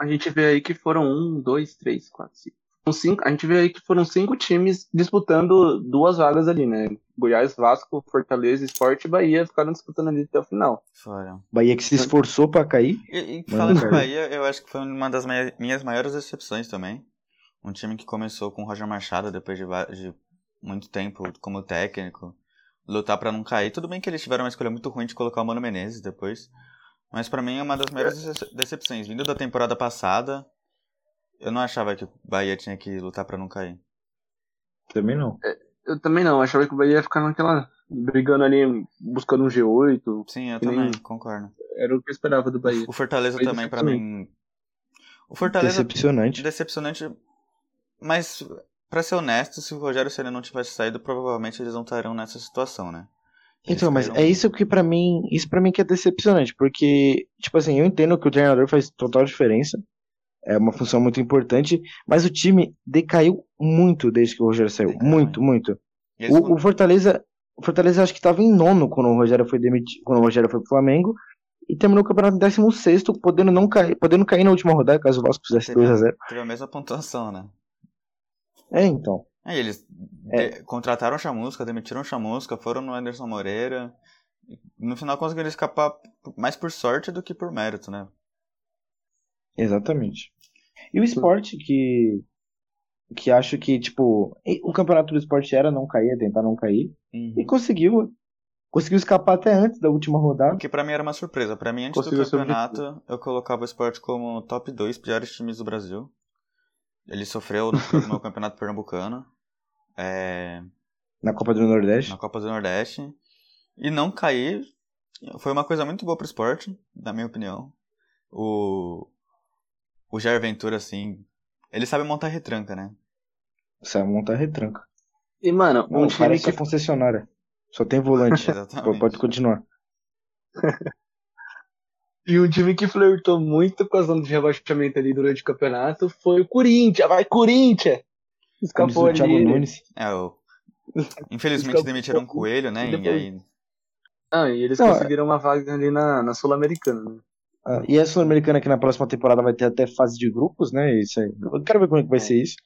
a, gente, vê aí que foram um, dois, três, quatro, cinco. Cinco. A gente vê aí que foram cinco times disputando duas vagas ali, né? Goiás, Vasco, Fortaleza, Esporte e Bahia ficaram disputando ali até o final. Foram. Bahia que se esforçou para cair. E, e falando de Bahia, eu acho que foi uma das minhas maiores decepções também. Um time que começou com o Roger Machado depois de, de muito tempo como técnico, lutar para não cair. Tudo bem que eles tiveram uma escolha muito ruim de colocar o Mano Menezes depois, mas para mim é uma das maiores decepções. Vindo da temporada passada, eu não achava que o Bahia tinha que lutar para não cair. Também não. É, eu também não, eu achava que o Bahia ia ficar naquela brigando ali, buscando um G8. Sim, eu também nem- concordo. Era o que eu esperava do Bahia. O Fortaleza Foi também, pra decepcionante. mim. O Fortaleza Decepcionante. decepcionante, mas pra ser honesto, se o Rogério Ceni não tivesse saído, provavelmente eles não estariam nessa situação, né? Eles Então, mas caíram- é isso que pra mim, isso para mim que é decepcionante, porque tipo assim, eu entendo que o treinador faz total diferença. É uma função muito importante, mas o time decaiu muito desde que o Rogério saiu, Decaiu muito, muito. O, o Fortaleza, o Fortaleza acho que estava em nono quando o Rogério foi demitido, quando o Rogério foi pro Flamengo e terminou o campeonato em 16 podendo não cair, podendo cair na última rodada caso o Vasco fizesse Teve- 2 a 0. teve a mesma pontuação, né? É, então. Aí eles É. contrataram o Chamusca, demitiram o Chamusca, foram no Anderson Moreira. No final conseguiram escapar mais por sorte do que por mérito, né? Exatamente. E o esporte que que acho que tipo, o campeonato do esporte era não cair, tentar não cair e conseguiu. Conseguiu escapar até antes da última rodada. Que pra mim era uma surpresa. Pra mim, antes Conseguiu do campeonato, eu colocava o esporte como top 2 piores times do Brasil. Ele sofreu no, no campeonato pernambucano, é, Na Copa do Nordeste. na Copa do Nordeste. E não cair foi uma coisa muito boa pro esporte, na minha opinião. O, o Jair Ventura, assim, ele sabe montar retranca, né? Sabe montar retranca. E, mano, um Não, time parece que concessionária. Só tem volante. Exatamente. Pode continuar. E um time que flertou muito com a zona de rebaixamento ali durante o campeonato foi o Corinthians. Vai, Corinthians! Escapou o ali. Thiago Nunes. É, o... Infelizmente Escapou. demitiram o Coelho, né? E E depois- aí Ah, e eles Não, conseguiram uma vaga ali na, na Sul-Americana, né? Ah, e a Sul-Americana que na próxima temporada vai ter até fase de grupos, né? Isso aí. Eu quero ver como é que vai ser isso.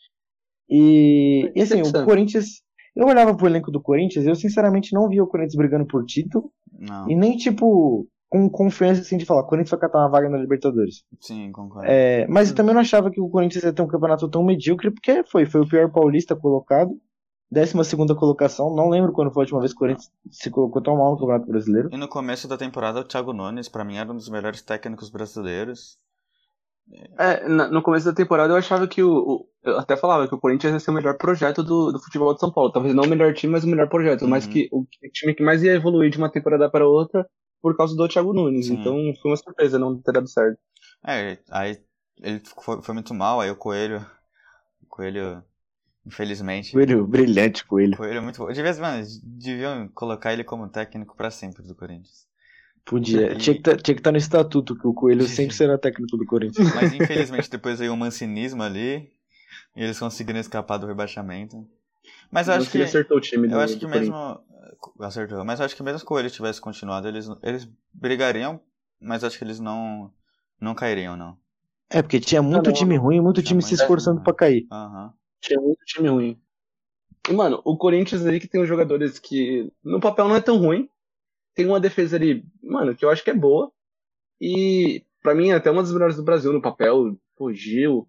E, e assim, o. Corinthians. Eu olhava pro elenco do Corinthians e eu sinceramente não via o Corinthians brigando por título. não. E nem, tipo, com confiança assim de falar, o Corinthians vai catar uma vaga na Libertadores. Sim, concordo. É, mas eu também não achava que o Corinthians ia ter um campeonato tão medíocre, porque foi, foi o pior paulista colocado. 12 segunda colocação, não lembro quando foi a última vez que o Corinthians se colocou tão mal no Campeonato Brasileiro. E no começo da temporada, o Thiago Nunes, pra mim, era um dos melhores técnicos brasileiros. É, no começo da temporada eu achava que o, o- Eu até falava que o Corinthians ia ser o melhor projeto do, do futebol de São Paulo. Talvez não o melhor time, mas o melhor projeto. Mas Uhum. que o, o time que mais ia evoluir de uma temporada para outra por causa do Thiago Nunes. Sim. Então foi uma surpresa não ter dado certo. É, aí ele foi, foi muito mal, aí o Coelho. O Coelho, infelizmente. Coelho, brilhante coelho. Coelho é muito bom. Devia, mano, deviam colocar ele como técnico pra sempre do Corinthians. Podia. E- Tinha que tá- tinha que estar no estatuto que o Coelho sempre será técnico do Corinthians. Mas infelizmente depois veio o mancinismo ali. E eles conseguiram escapar do rebaixamento. Mas eu Não acho se que. acertou o time Eu do, acho que mesmo. Acertou. Mas eu acho que mesmo que o Coelho tivesse continuado, eles, eles brigariam, mas acho que eles não. Não cairiam, não. É, porque tinha muito não, time ruim, muito time se esforçando pra cair. Aham. Tinha muito time ruim. E, mano, o Corinthians aí que tem uns jogadores que no papel não é tão ruim. Tem uma defesa ali, mano, que eu acho que é boa. E pra mim é até uma das melhores do Brasil no papel. O Gil,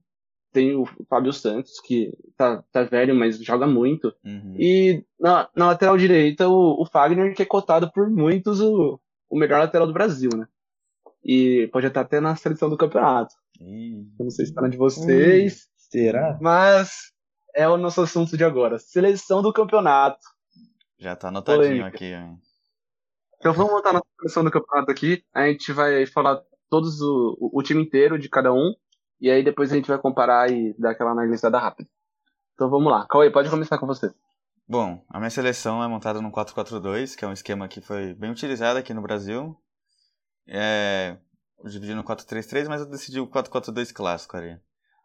tem o Fábio Santos, que tá, tá velho, mas joga muito. Uhum. E na, na lateral direita, o, o Fagner, que é cotado por muitos o, o melhor lateral do Brasil, né? E pode estar até na seleção do campeonato. Ih, Eu não sei se tá na de vocês. Será? Mas é o nosso assunto de agora. Seleção do campeonato. já tá anotadinho Polêmica. aqui, ó. Então vamos montar nossa seleção do campeonato aqui. A gente vai falar todos o, o, o time inteiro de cada um. E aí depois a gente vai comparar e dar aquela analisada rápida. Então vamos lá. Cauê, pode começar com você. Bom, a minha seleção é montada no 4-4-2, que é um esquema que foi bem utilizado aqui no Brasil. É, eu dividi no 4-3-3, mas eu decidi o 4-4-2 clássico ali.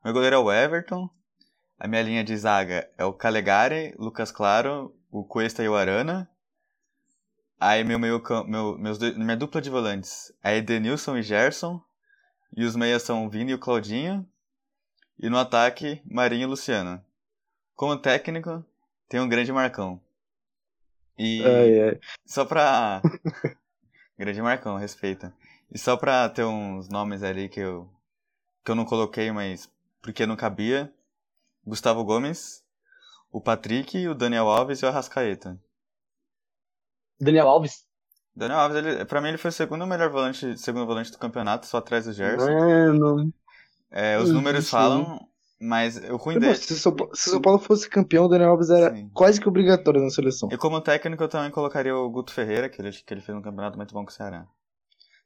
Meu goleiro é o Everton. A minha linha de zaga é o Calegari, Lucas Claro, o Cuesta e o Arana. Aí meu meio meu, meus dois- minha dupla de volantes é Edenilson e Gerson. E os meias são o Vini e o Claudinho. E no ataque, Marinho e Luciano. Como técnico, tem um grande Marcão. E Ai, ai. só pra. grande Marcão, respeita. E só pra ter uns nomes ali que eu. que eu não coloquei, mas porque não cabia. Gustavo Gomes, o Patrick, o Daniel Alves e o Arrascaeta. Daniel Alves. Daniel Alves, ele, pra mim, ele foi o segundo melhor volante, segundo volante do campeonato, só atrás do Gerson. Mano. É, os números sim. falam. Mas o ruim dele. se, o São Paulo, se o São Paulo fosse campeão, o Daniel Alves era Sim. quase que obrigatório na seleção. E como técnico eu também colocaria o Guto Ferreira, que ele, que ele fez um campeonato muito bom com o Ceará.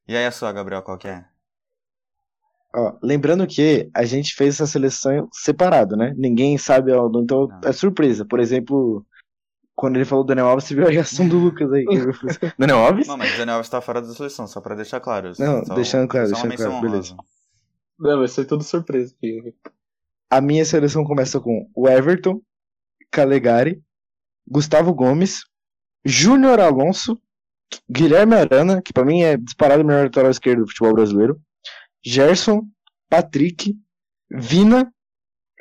E aí a sua, Gabriel, qual que é? Ó, lembrando que a gente fez essa seleção separado, né? Ninguém sabe, então Não. é surpresa. Por exemplo, quando ele falou do Daniel Alves, você viu a reação do Lucas aí. Daniel Alves? Não, mas o Daniel Alves tá fora da seleção, só pra deixar claro. Não, só, deixando claro, deixando claro, beleza. honrosa. Não, vai ser tudo surpresa aqui. A minha seleção começa com o Everton, Calegari, Gustavo Gomes, Júnior Alonso, Guilherme Arana, que pra mim é disparado o melhor lateral esquerdo do futebol brasileiro, Gerson, Patrick, Vina,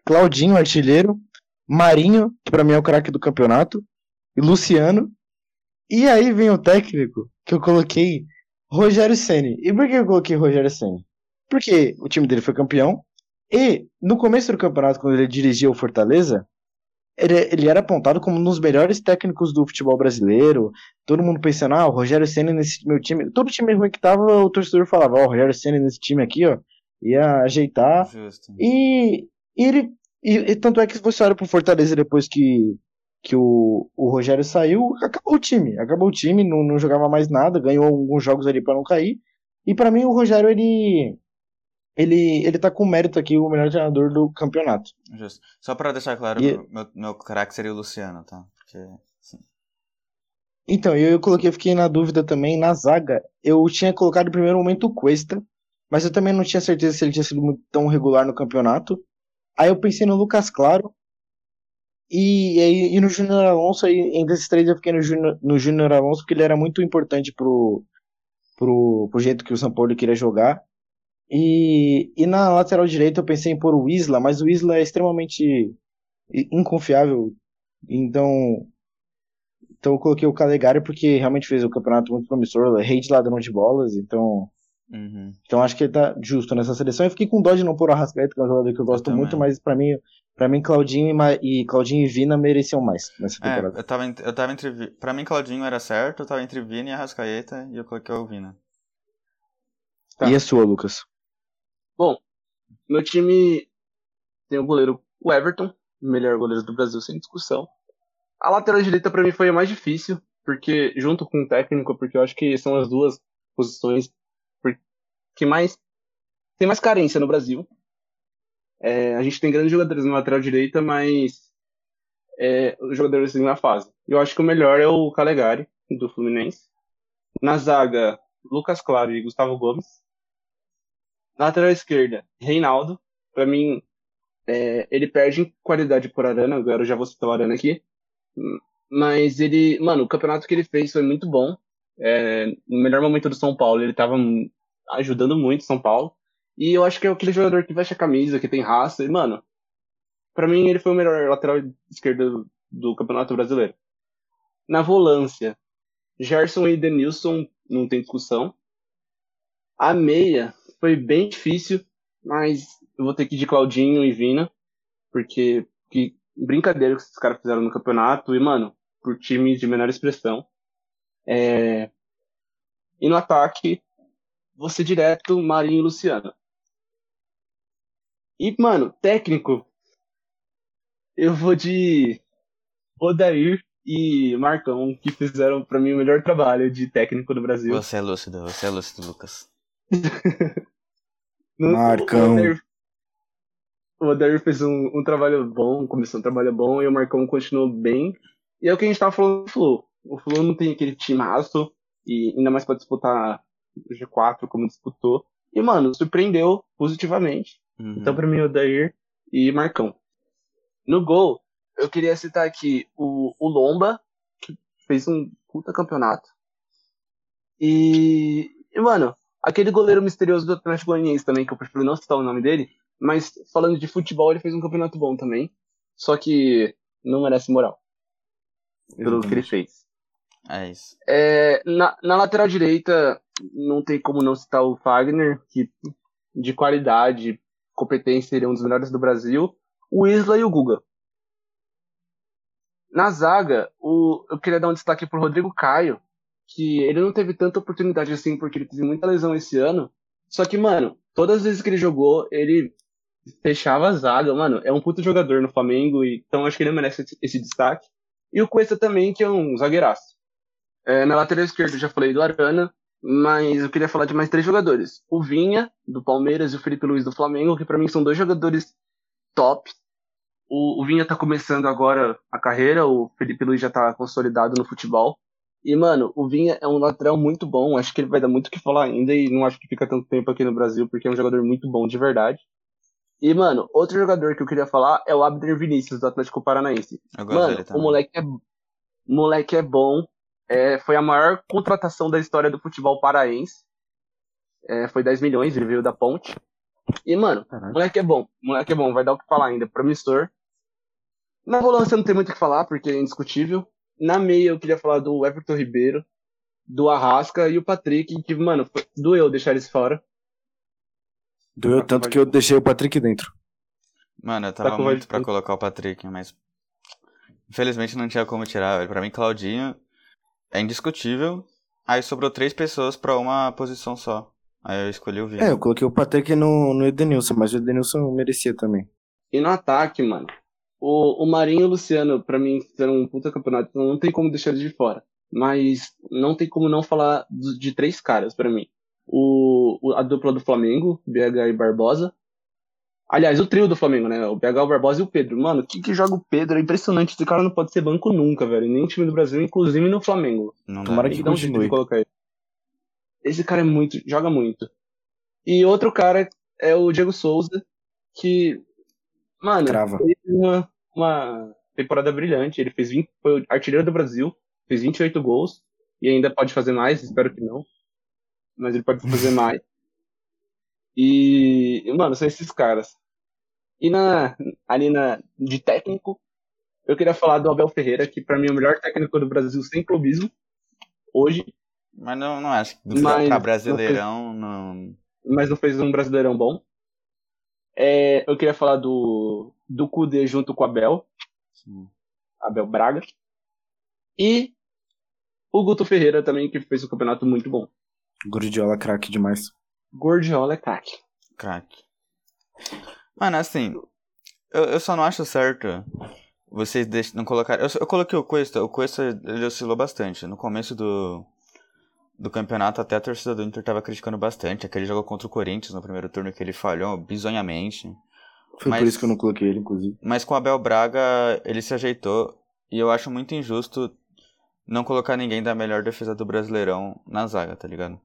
Claudinho, artilheiro, Marinho, que pra mim é o craque do campeonato, e Luciano. E aí vem o técnico que eu coloquei Rogério Ceni. E por que eu coloquei Rogério Ceni? Porque o time dele foi campeão e no começo do campeonato, quando ele dirigia o Fortaleza, ele, ele era apontado como um dos melhores técnicos do futebol brasileiro. Todo mundo pensando, ah, o Rogério Ceni nesse meu time. Todo time ruim que tava, o torcedor falava, ó, o Rogério Ceni nesse time aqui, ó, ia ajeitar. E, e ele. E, e tanto é que você olha pro Fortaleza depois que, que o, o Rogério saiu, acabou o time. Acabou o time, não, não jogava mais nada, ganhou alguns jogos ali pra não cair. E pra mim o Rogério, ele. Ele, ele tá com mérito aqui, o melhor treinador do campeonato. Justo. Só pra deixar claro, E- meu, meu craque seria o Luciano, tá? Porque. Então, eu, eu coloquei, fiquei na dúvida também na zaga. Eu tinha colocado no primeiro momento o Cuesta, mas eu também não tinha certeza se ele tinha sido muito tão regular no campeonato. Aí eu pensei no Lucas Claro e, e, e no Júnior Alonso. Aí, entre esses três eu fiquei no Júnior, no Júnior Alonso, porque ele era muito importante pro, pro, pro jeito que o São Paulo queria jogar. E, e na lateral direita eu pensei em pôr o Isla, mas o Isla é extremamente inconfiável. Então, então eu coloquei o Calegari porque realmente fez o campeonato muito promissor, é rei de ladrão de bolas, então, Uhum. então acho que ele tá justo nessa seleção. Eu fiquei com dó de não pôr o Arrascaeta, que é um jogador que eu gosto também. muito, mas pra mim, para mim Claudinho e, Ma- e Claudinho e Vina mereciam mais nessa É, temporada. eu tava, eu tava entre. Pra mim, Claudinho era certo, eu tava entre Vini e Arrascaeta e eu coloquei o Vina. tá. E a sua, Lucas? Bom, meu time tem o goleiro o Everton, melhor goleiro do Brasil sem discussão. A lateral direita pra mim foi a mais difícil, porque junto com o técnico, porque eu acho que são as duas posições que mais tem mais carência no Brasil. É, a gente tem grandes jogadores na lateral direita, mas é, os jogadores uma fase. Eu acho que o melhor é o Calegari, do Fluminense. Na zaga, Lucas Claro e Gustavo Gomes. Lateral esquerda, Reinaldo. Pra mim, é, ele perde em qualidade por Arana. Agora eu já vou citar o Arana aqui. Mas ele, mano, o campeonato que ele fez foi muito bom. É, no melhor momento do São Paulo, ele tava ajudando muito São Paulo. E eu acho que é aquele jogador que veste a camisa, que tem raça. E, mano, pra mim ele foi o melhor lateral esquerdo do Campeonato Brasileiro. Na volância, Gerson e Denilson, não tem discussão. A meia foi bem difícil, mas eu vou ter que ir de Claudinho e Vina, porque que brincadeira que esses caras fizeram no campeonato, e, mano, por times de menor expressão. É... E no ataque, ser direto Marinho e Luciano. E, mano, técnico, eu vou de Odair e Marcão, que fizeram pra mim o melhor trabalho de técnico do Brasil. Você é lúcido, você é lúcido, Lucas. Marcão. O o Odair fez um, um trabalho bom, começou um trabalho bom, e o Marcão continuou bem. E é o que a gente tava falando do Flu. O Flu não tem aquele timaço, e ainda mais pra disputar o G4 como disputou. E, mano, surpreendeu positivamente. Uhum. Então, pra mim, Odair e Marcão. No gol, eu queria citar aqui o, o Lomba, que fez um puta campeonato. E, e, mano, aquele goleiro misterioso do Atlético Goianiense também, que eu prefiro não citar o nome dele, mas falando de futebol, ele fez um campeonato bom também. Só que não merece moral pelo que ele fez. É isso. É, na, na lateral direita, não tem como não citar o Fagner, que de qualidade, competência, seria um dos melhores do Brasil. O Isla e o Guga. Na zaga, o, eu queria dar um destaque pro Rodrigo Caio, que ele não teve tanta oportunidade assim, porque ele teve muita lesão esse ano. Só que, mano, todas as vezes que ele jogou, ele fechava a zaga, mano, é um puto jogador no Flamengo, então acho que ele merece esse destaque. E o Cuesta também, que é um zagueiraço. É, na lateral esquerda eu já falei do Arana, mas eu queria falar de mais três jogadores. O Vinha, do Palmeiras, e o Felipe Luiz, do Flamengo, que para mim são dois jogadores top. O, o Vinha tá começando agora a carreira, o Felipe Luiz já tá consolidado no futebol. E, mano, o Vinha é um lateral muito bom, acho que ele vai dar muito o que falar ainda, e não acho que fica tanto tempo aqui no Brasil, porque é um jogador muito bom de verdade. E, mano, outro jogador que eu queria falar é o Abner Vinícius, do Atlético Paranaense. mano, o moleque é, moleque é bom, é, foi a maior contratação da história do futebol paraense. É, foi 10 milhões, ele veio da ponte. E, mano, Caraca. moleque é bom. Moleque é bom, vai dar o que falar ainda. Promissor. Na volância não tem muito o que falar, porque é indiscutível. Na meia eu queria falar do Everton Ribeiro, do Arrasca e o Patrick, que, mano, doeu deixar eles fora. Doeu tanto que eu deixei o Patrick dentro. Mano, eu tava tá muito pra colocar o Patrick, mas. Infelizmente não tinha como tirar, velho. Pra mim, Claudinho é indiscutível. Aí sobrou três pessoas pra uma posição só. Aí eu escolhi o Vini. É, eu coloquei o Patrick no, no Edenilson, mas o Edenilson merecia também. E no ataque, mano. O, o Marinho e o Luciano, pra mim, fizeram um puta campeonato, então não tem como deixar eles de fora. Mas não tem como não falar de três caras para mim. O, a dupla do Flamengo, BH e Barbosa. Aliás, o trio do Flamengo, né? O BH, o Barbosa e o Pedro. Mano, o que, que joga o Pedro? É impressionante. Esse cara não pode ser banco nunca, velho. Nem time do Brasil, inclusive no Flamengo. Não Tomara que dá um jeito de colocar ele. Esse cara é muito, joga muito. E outro cara é o Diego Souza, que, mano, Crava. fez uma, uma temporada brilhante. Ele fez 20, foi artilheiro do Brasil, fez 28 gols e ainda pode fazer mais, espero que não. Mas ele pode fazer mais. E, mano, são esses caras. E na, ali na, de técnico, eu queria falar do Abel Ferreira, que para mim é o melhor técnico do Brasil sem clubismo, hoje. Mas não, não acho que mas, pra Brasileirão não, fez, não, Mas não fez um Brasileirão bom. É, eu queria falar do, do Kudê junto com Abel. Sim. Abel Braga. E o Guto Ferreira também, que fez um campeonato muito bom. Gordiola craque demais. Gordiola é craque. Craque. Mano, assim, eu, eu só não acho certo vocês não colocar. Eu, eu coloquei o Cuesta, o Cuesta ele oscilou bastante. No começo do, do campeonato, até a torcida do Inter tava criticando bastante. Aquele jogo contra o Corinthians no primeiro turno que ele falhou bizonhamente. Foi mas, por isso que eu não coloquei ele, inclusive. Mas com o Abel Braga, ele se ajeitou. E eu acho muito injusto não colocar ninguém da melhor defesa do Brasileirão na zaga, tá ligado?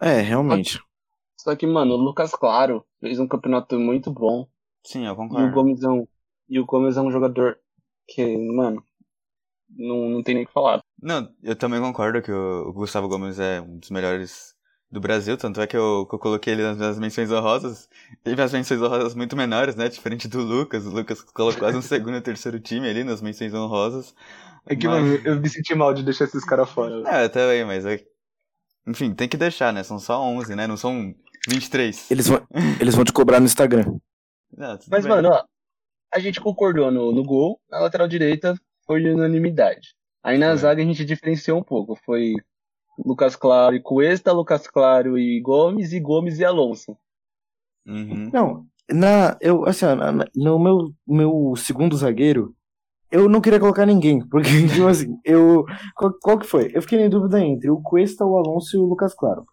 É, realmente. Só que, mano, o Lucas Claro fez um campeonato muito bom. Sim, eu concordo. E o Gomes é um, e o Gomes é um jogador que, mano, não, não tem nem o que falar. Não, eu também concordo que o Gustavo Gomes é um dos melhores do Brasil, tanto é que eu, que eu coloquei ele nas minhas menções honrosas. Teve as menções honrosas muito menores, né? Diferente do Lucas. O Lucas colocou quase um segundo e terceiro time ali nas menções honrosas. É que, mas... mano, eu me senti mal de deixar esses caras fora. É, eu também, mas é enfim, tem que deixar, né? São só 11, né? Não são 23. Eles vão, eles vão te cobrar no Instagram. Não, Mas, bem. mano, ó, a gente concordou no, no gol, na lateral direita foi de unanimidade. Aí na foi. zaga a gente diferenciou um pouco. Foi Lucas Claro e Cuesta, Lucas Claro e Gomes, e Gomes e Alonso. Uhum. Não, na, eu, assim, na, no meu, meu segundo zagueiro, eu não queria colocar ninguém, porque, tipo assim, eu. Qual, qual, que foi? Eu fiquei em dúvida entre o Cuesta, o Alonso e o Lucas Claro.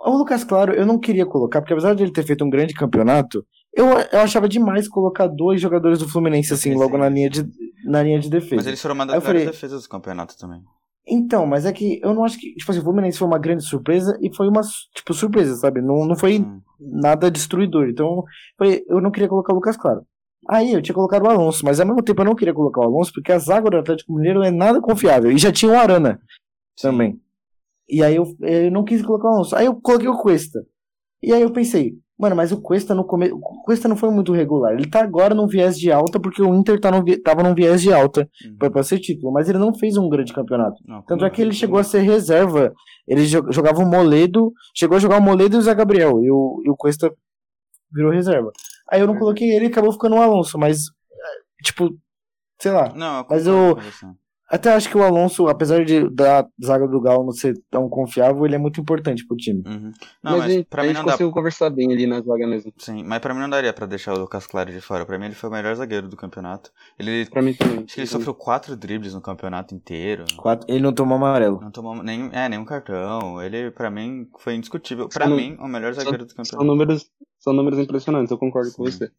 O Lucas Claro eu não queria colocar, porque apesar de ele ter feito um grande campeonato, eu, eu achava demais colocar dois jogadores do Fluminense, assim, logo na linha de, na linha de defesa. Mas eles foram uma das melhores defesas do campeonato também. Então, mas é que eu não acho que. Tipo assim, o Fluminense foi uma grande surpresa e foi uma, tipo, surpresa, sabe? Não, não foi hum. nada destruidor. Então, eu não queria colocar o Lucas Claro. Aí eu tinha colocado o Alonso, mas ao mesmo tempo eu não queria colocar o Alonso, porque a zaga do Atlético Mineiro é nada confiável. E já tinha o Arana também. E aí eu, eu não quis colocar o Alonso. Aí eu coloquei o Cuesta. E aí eu pensei, mano, mas o Cuesta no começo. O Cuesta não foi muito regular. Ele tá agora no viés de alta, porque o Inter tá no, tava num viés de alta uhum. pra, ser título. Mas ele não fez um grande campeonato. Não, Tanto é que ele chegou a ser reserva. Ele jogava o Moledo. Chegou a jogar o Moledo e o Zé Gabriel. E o, e o Cuesta virou reserva. Aí eu não coloquei ele e acabou ficando o Alonso, mas, tipo, sei lá. Não, mas eu. Até acho que o Alonso, apesar de da zaga do Galo não ser tão confiável, ele é muito importante pro time. Uhum. Não, mas, mas, pra a mim gente não dá. conseguiu conversar bem ali na zaga mesmo. Sim, mas pra mim não daria pra deixar o Lucas Claro de fora. Pra mim ele foi o melhor zagueiro do campeonato. Ele, Pra mim também. acho que ele sofreu quatro dribles no campeonato inteiro. Quatro, ele não tomou amarelo. Não tomou nenhum, é, nenhum cartão. Ele, pra mim, foi indiscutível. Pra Só no- mim, o melhor zagueiro do São campeonato. números, são números impressionantes, eu concordo com Sim. você.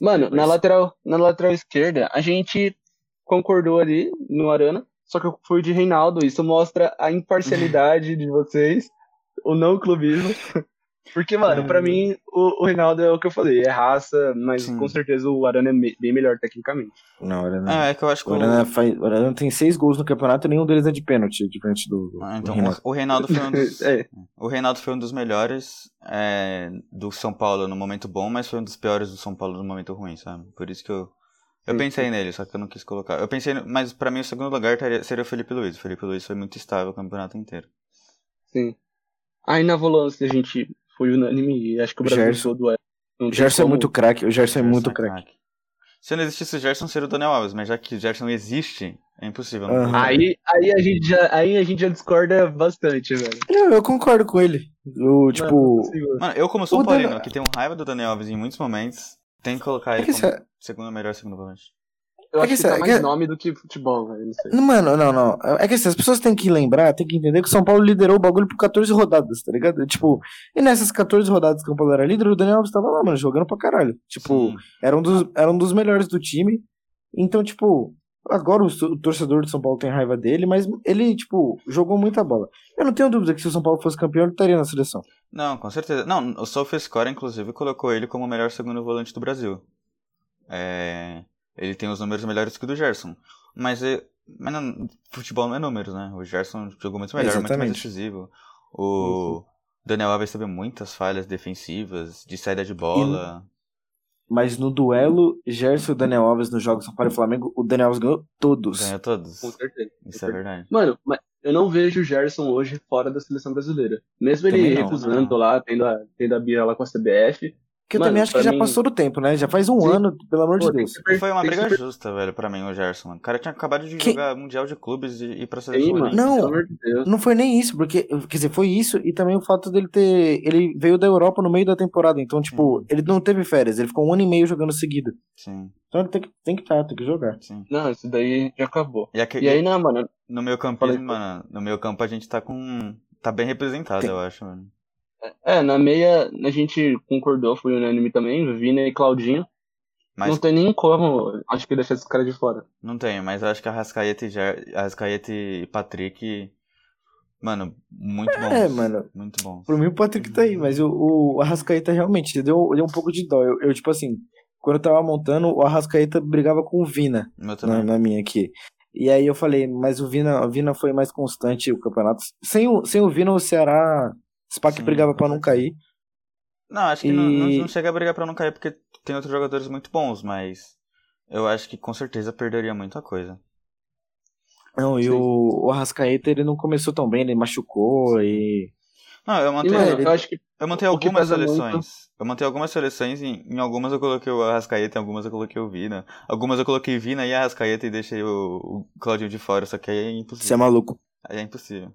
Mano, na lateral, na lateral esquerda, a gente concordou ali no Arana, só que eu fui de Reinaldo. Isso mostra a imparcialidade de vocês, o não clubismo. Porque, mano, É. pra mim, o, o Reinaldo é o que eu falei, é raça, mas Sim. com certeza o Arana é me- bem melhor tecnicamente. Não, o Arana, É, é que eu acho que o o, Arana, faz, o Arana tem seis gols no campeonato e nenhum deles é de pênalti, diferente do. do Ah, então, Renato. o, o Reinaldo foi um dos, É, o Reinaldo foi um dos melhores é, do São Paulo no momento bom, mas foi um dos piores do São Paulo no momento ruim, sabe? Por isso que eu eu pensei nele, só que eu não quis colocar. Eu pensei, mas pra mim o segundo lugar seria o Felipe Luiz. O Felipe Luiz foi muito estável o campeonato inteiro. sim. Aí na volância a gente foi unânime e acho que o Brasil Gerson. todo é. Não O Gerson é como- muito craque, o Gerson é Gerson muito é craque. craque. Se não existisse o Gerson, seria o Daniel Alves, mas já que o Gerson existe, é impossível. não colocar. Aí, aí, a gente já, aí a gente já discorda bastante, velho. Eu, eu concordo com ele. O, tipo. Mano, não consigo. Mano, eu como São O Paulino, Daniel- que tenho raiva do Daniel Alves em muitos momentos, tem que colocar É ele que como essa- segundo melhor segundo volante. Eu É acho que que tá mais que- nome do que futebol, velho. Não. Mano, não, não. É que assim, as pessoas têm que lembrar, têm que entender que o São Paulo liderou o bagulho por 14 rodadas, tá ligado? Tipo, e nessas 14 rodadas que o São Paulo era líder, o Daniel Alves tava lá, mano, jogando pra caralho. Tipo, Sim. era um, dos, era um dos melhores do time. Então, tipo, agora o, torcedor do São Paulo tem raiva dele, mas ele, tipo, jogou muita bola. Eu não tenho dúvida que se o São Paulo fosse campeão, ele estaria na seleção. Não, com certeza. Não, o SofaScore, inclusive, colocou ele como o melhor segundo volante do Brasil. É, Ele tem os números melhores que o do Gerson. Mas, é... mas não... futebol não é números, né? O Gerson jogou muito melhor, muito mais Exatamente. decisivo. O Daniel Alves teve muitas falhas defensivas, de saída de bola. Mas no duelo, Gerson e Daniel Alves nos jogos São Paulo e Flamengo, o Daniel Alves ganhou todos. Ganhou todos. Com certeza. Isso é verdade. Mano, mas eu não vejo o Gerson hoje fora da seleção brasileira. Mesmo ele não, recusando não. lá, tendo a, tendo a birra lá com a CBF. Que eu Mano, também acho que já mim- passou do tempo, né? Já faz um Sim. ano, pelo amor de Pô, tem Deus. super- Foi uma briga super- justa, velho, pra mim, o Gerson, mano. O cara tinha acabado de Que- jogar Mundial de Clubes e ir pra seleção. mano. Não. Pelo amor de Deus. Não foi nem isso, porque, quer dizer, foi isso e também o fato dele ter. Ele veio da Europa no meio da temporada, então, tipo, ele não teve férias, ele ficou um ano e meio jogando seguido. Sim, Então ele tem que, tem que estar, tem que jogar. sim. Não, isso daí já acabou. E, aqui, E aí, não, mano, no meu Falei, campismo, mano, no meu campo a gente tá com. tá bem representado, Tem- eu acho, mano. É, na meia a gente concordou, foi unânime também, Vina e Claudinho. Mas Não tem nem como, acho que deixar esses caras de fora. não tenho, mas eu acho que a Rascaeta e, Ger... Arrascaeta e Patrick. Mano, muito bons. É, mano. Muito bons. Por mim o Patrick tá aí, mas o, o Arrascaeta realmente deu, deu um pouco de dó. Eu, eu, tipo assim, quando eu tava montando, o Arrascaeta brigava com o Vina na, também. na minha aqui. E aí eu falei, mas o Vina, o Vina foi mais constante o campeonato. Sem o, sem o Vina, o Ceará. Spack Sim, brigava pra não cair. Não, acho que não, não, E- não chega a brigar pra não cair porque tem outros jogadores muito bons, mas. Eu acho que com certeza perderia muita coisa. Não, e o, o Arrascaeta ele não começou tão bem, ele machucou e. Não, eu E, mano, ele- eu acho que Eu que algumas pesa muito- seleções. Eu montei algumas seleções e em algumas eu coloquei o Arrascaeta, em algumas eu coloquei o Vina. Algumas eu coloquei Vina e Arrascaeta e deixei o, o Claudinho de fora, só que aí é Você é impossível. maluco. Aí é impossível.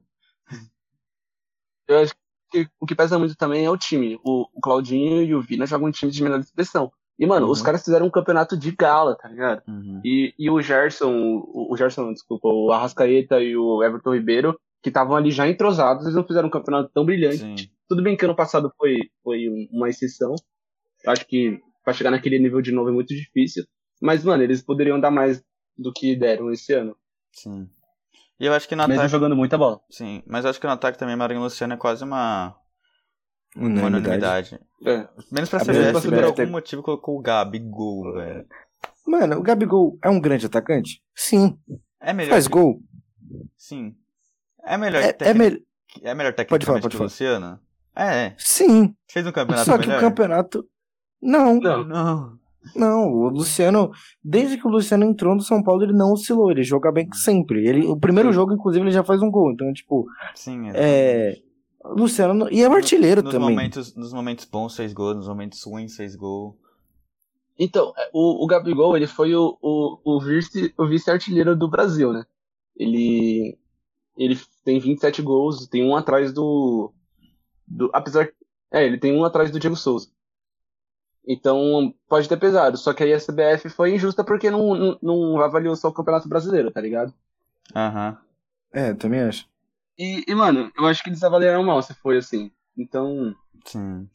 eu acho que o que pesa muito também é o time. O, o Claudinho e o Vina jogam em time de menor expressão. E, mano, Uhum. os caras fizeram um campeonato de gala, tá ligado? Uhum. E, e o Gerson, o, o Gerson, desculpa, o Arrascaeta e o Everton Ribeiro, que estavam ali já entrosados, eles não fizeram um campeonato tão brilhante. Sim. Tudo bem que ano passado foi, foi um- uma exceção. Eu acho que pra chegar naquele nível de novo é muito difícil. Mas, mano, eles poderiam dar mais do que deram esse ano. Sim. E eu acho que no Mesmo ataque. jogando muita bola. Sim, mas eu acho que no ataque também Marinho e Luciano é quase uma, uma Unanimidade. unanimidade. É. Menos pra da por algum ter- motivo colocou o Gabigol, velho. Mano, o Gabigol é um grande atacante? Sim. É melhor. Faz que- gol? Sim. É melhor, É, é tecnic- melhor. é melhor Pode falar, pode falar. Luciano? É, é. Sim. Fez um campeonato Só que melhor? o campeonato. Não, Não. Não. Não. O Luciano, desde que o Luciano entrou no São Paulo, ele não oscilou. Ele joga bem sempre. Ele, o primeiro Sim. jogo, inclusive, ele já faz um gol. Então, tipo, Sim, é. o Luciano. E é um artilheiro nos também. Momentos, nos momentos bons, fez gol. Nos momentos ruins, fez gol. Então, é, o, o Gabigol, ele foi o, o, o vice- o vice-artilheiro do Brasil, né? ele ele tem 27 gols, tem um atrás do do apesar é, ele tem um atrás do Diego Souza. Então, pode ter pesado. Só que aí a CBF foi injusta porque não, não, não avaliou só o Campeonato Brasileiro, tá ligado? Aham. É, também acho. E, e, mano, eu acho que eles avaliaram mal se foi assim. Então. Sim.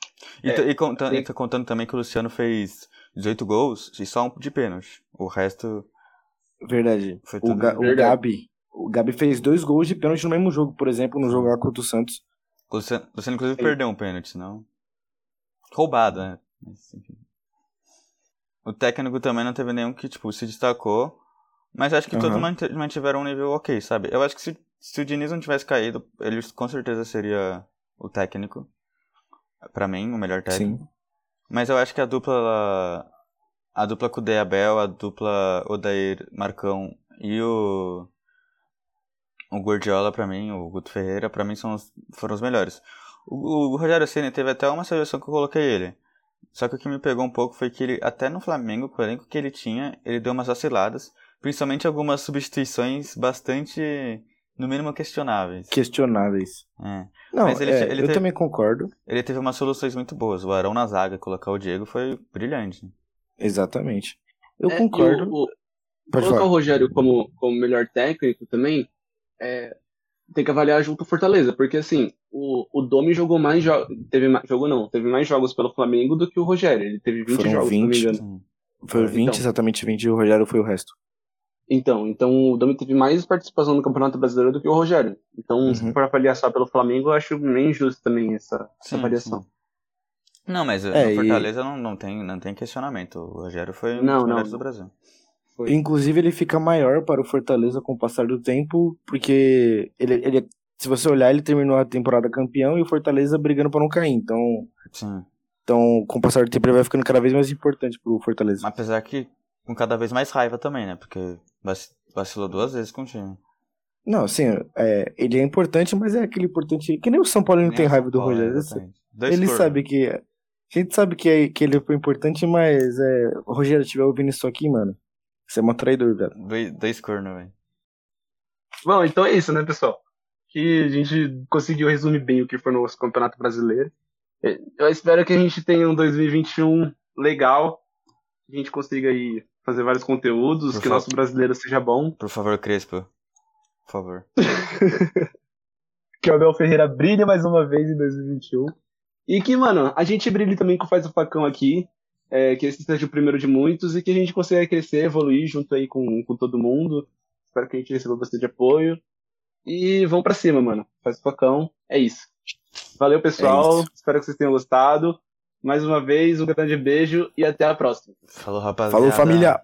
E, É, t- e, conta- tem- e tá contando também que o Luciano fez 18 gols e só um de pênalti. O resto Verdade. foi O, tudo. Ga- o Verdade. Gabi. O Gabi fez dois gols de pênalti no mesmo jogo, por exemplo, no jogo lá contra o Santos. O Luciano, o Luciano inclusive, Sim. perdeu um pênalti, senão. Roubado, né? Mas, enfim. O técnico também não teve nenhum que, tipo, se destacou. Mas acho que todos Aham. mante- mantiveram um nível ok, sabe? Eu acho que se, se o Diniz não tivesse caído, ele com certeza seria o técnico. Pra mim, o melhor técnico. Sim. Mas eu acho que a dupla. A dupla Kudê Abel, a dupla Odair Marcão e o. O Guardiola, pra mim, o Guto Ferreira, pra mim são os- foram os melhores. O, o Rogério Ceni teve até uma seleção que eu coloquei ele. Só que o que me pegou um pouco foi que ele, até no Flamengo, com o elenco que ele tinha, ele deu umas vaciladas. Principalmente algumas substituições bastante, no mínimo, questionáveis. Questionáveis. É. Não, Mas ele- é, ele eu teve- também concordo. Ele teve umas soluções muito boas. O Arão na zaga, colocar o Diego foi brilhante. Exatamente. Eu É, concordo. o- o- colocar o. Rogério como, como melhor técnico também, é, tem que avaliar junto o Fortaleza, porque assim, o, o Domi jogou mais jogos, teve mais, jogou não, teve mais jogos pelo Flamengo do que o Rogério, ele teve 20 Foram jogos, se não me 20. engano. Foi 20, Então. exatamente 20, e o Rogério foi o resto. Então, então o Domi teve mais participação no Campeonato Brasileiro do que o Rogério. Então, se Uhum. for avaliar só pelo Flamengo, eu acho meio injusto também essa, essa Sim, avaliação. sim. Não, mas É, no e- Fortaleza não, não, tem, não tem questionamento. O Rogério foi um Não, dos melhores do Brasil. Foi. Inclusive, ele fica maior para o Fortaleza com o passar do tempo, porque ele, ele, se você olhar, ele terminou a temporada campeão e o Fortaleza brigando para não cair. Então, Sim. então, com o passar do tempo, ele vai ficando cada vez mais importante pro Fortaleza. Apesar que com cada vez mais raiva também, né? Porque vac- vacilou duas vezes com o time. Não, sim, é, ele é importante, mas é aquele importante. Que nem o São Paulo não tem o raiva do Paulo, Rogério. Dois Ele sabe que. A gente sabe que, é, que ele foi importante, mas é, o Rogério estiver ouvindo isso aqui, mano. Você é um traidor, velho. Dois, dois cornos, velho. Bom, então é isso, né, pessoal? Que a gente conseguiu resumir bem o que foi o nosso Campeonato Brasileiro. É, Eu espero que a gente tenha um 2021 legal, que a gente consiga aí fazer vários conteúdos, Por que o nosso brasileiro seja bom, Por favor, Crespo. Por favor. que o Abel Ferreira brilhe mais uma vez em 2021. E que, mano, a gente brilhe também com o Faz o Facão aqui, é, que esse seja o primeiro de muitos e que a gente consiga crescer, evoluir junto aí com, com todo mundo. Espero que a gente receba bastante apoio. E vamos pra cima, mano. Faz o Facão, é isso. Valeu, pessoal. É isso. Espero que vocês tenham gostado. Mais uma vez, um grande beijo e até a próxima. Falou, rapaziada. Falou, família!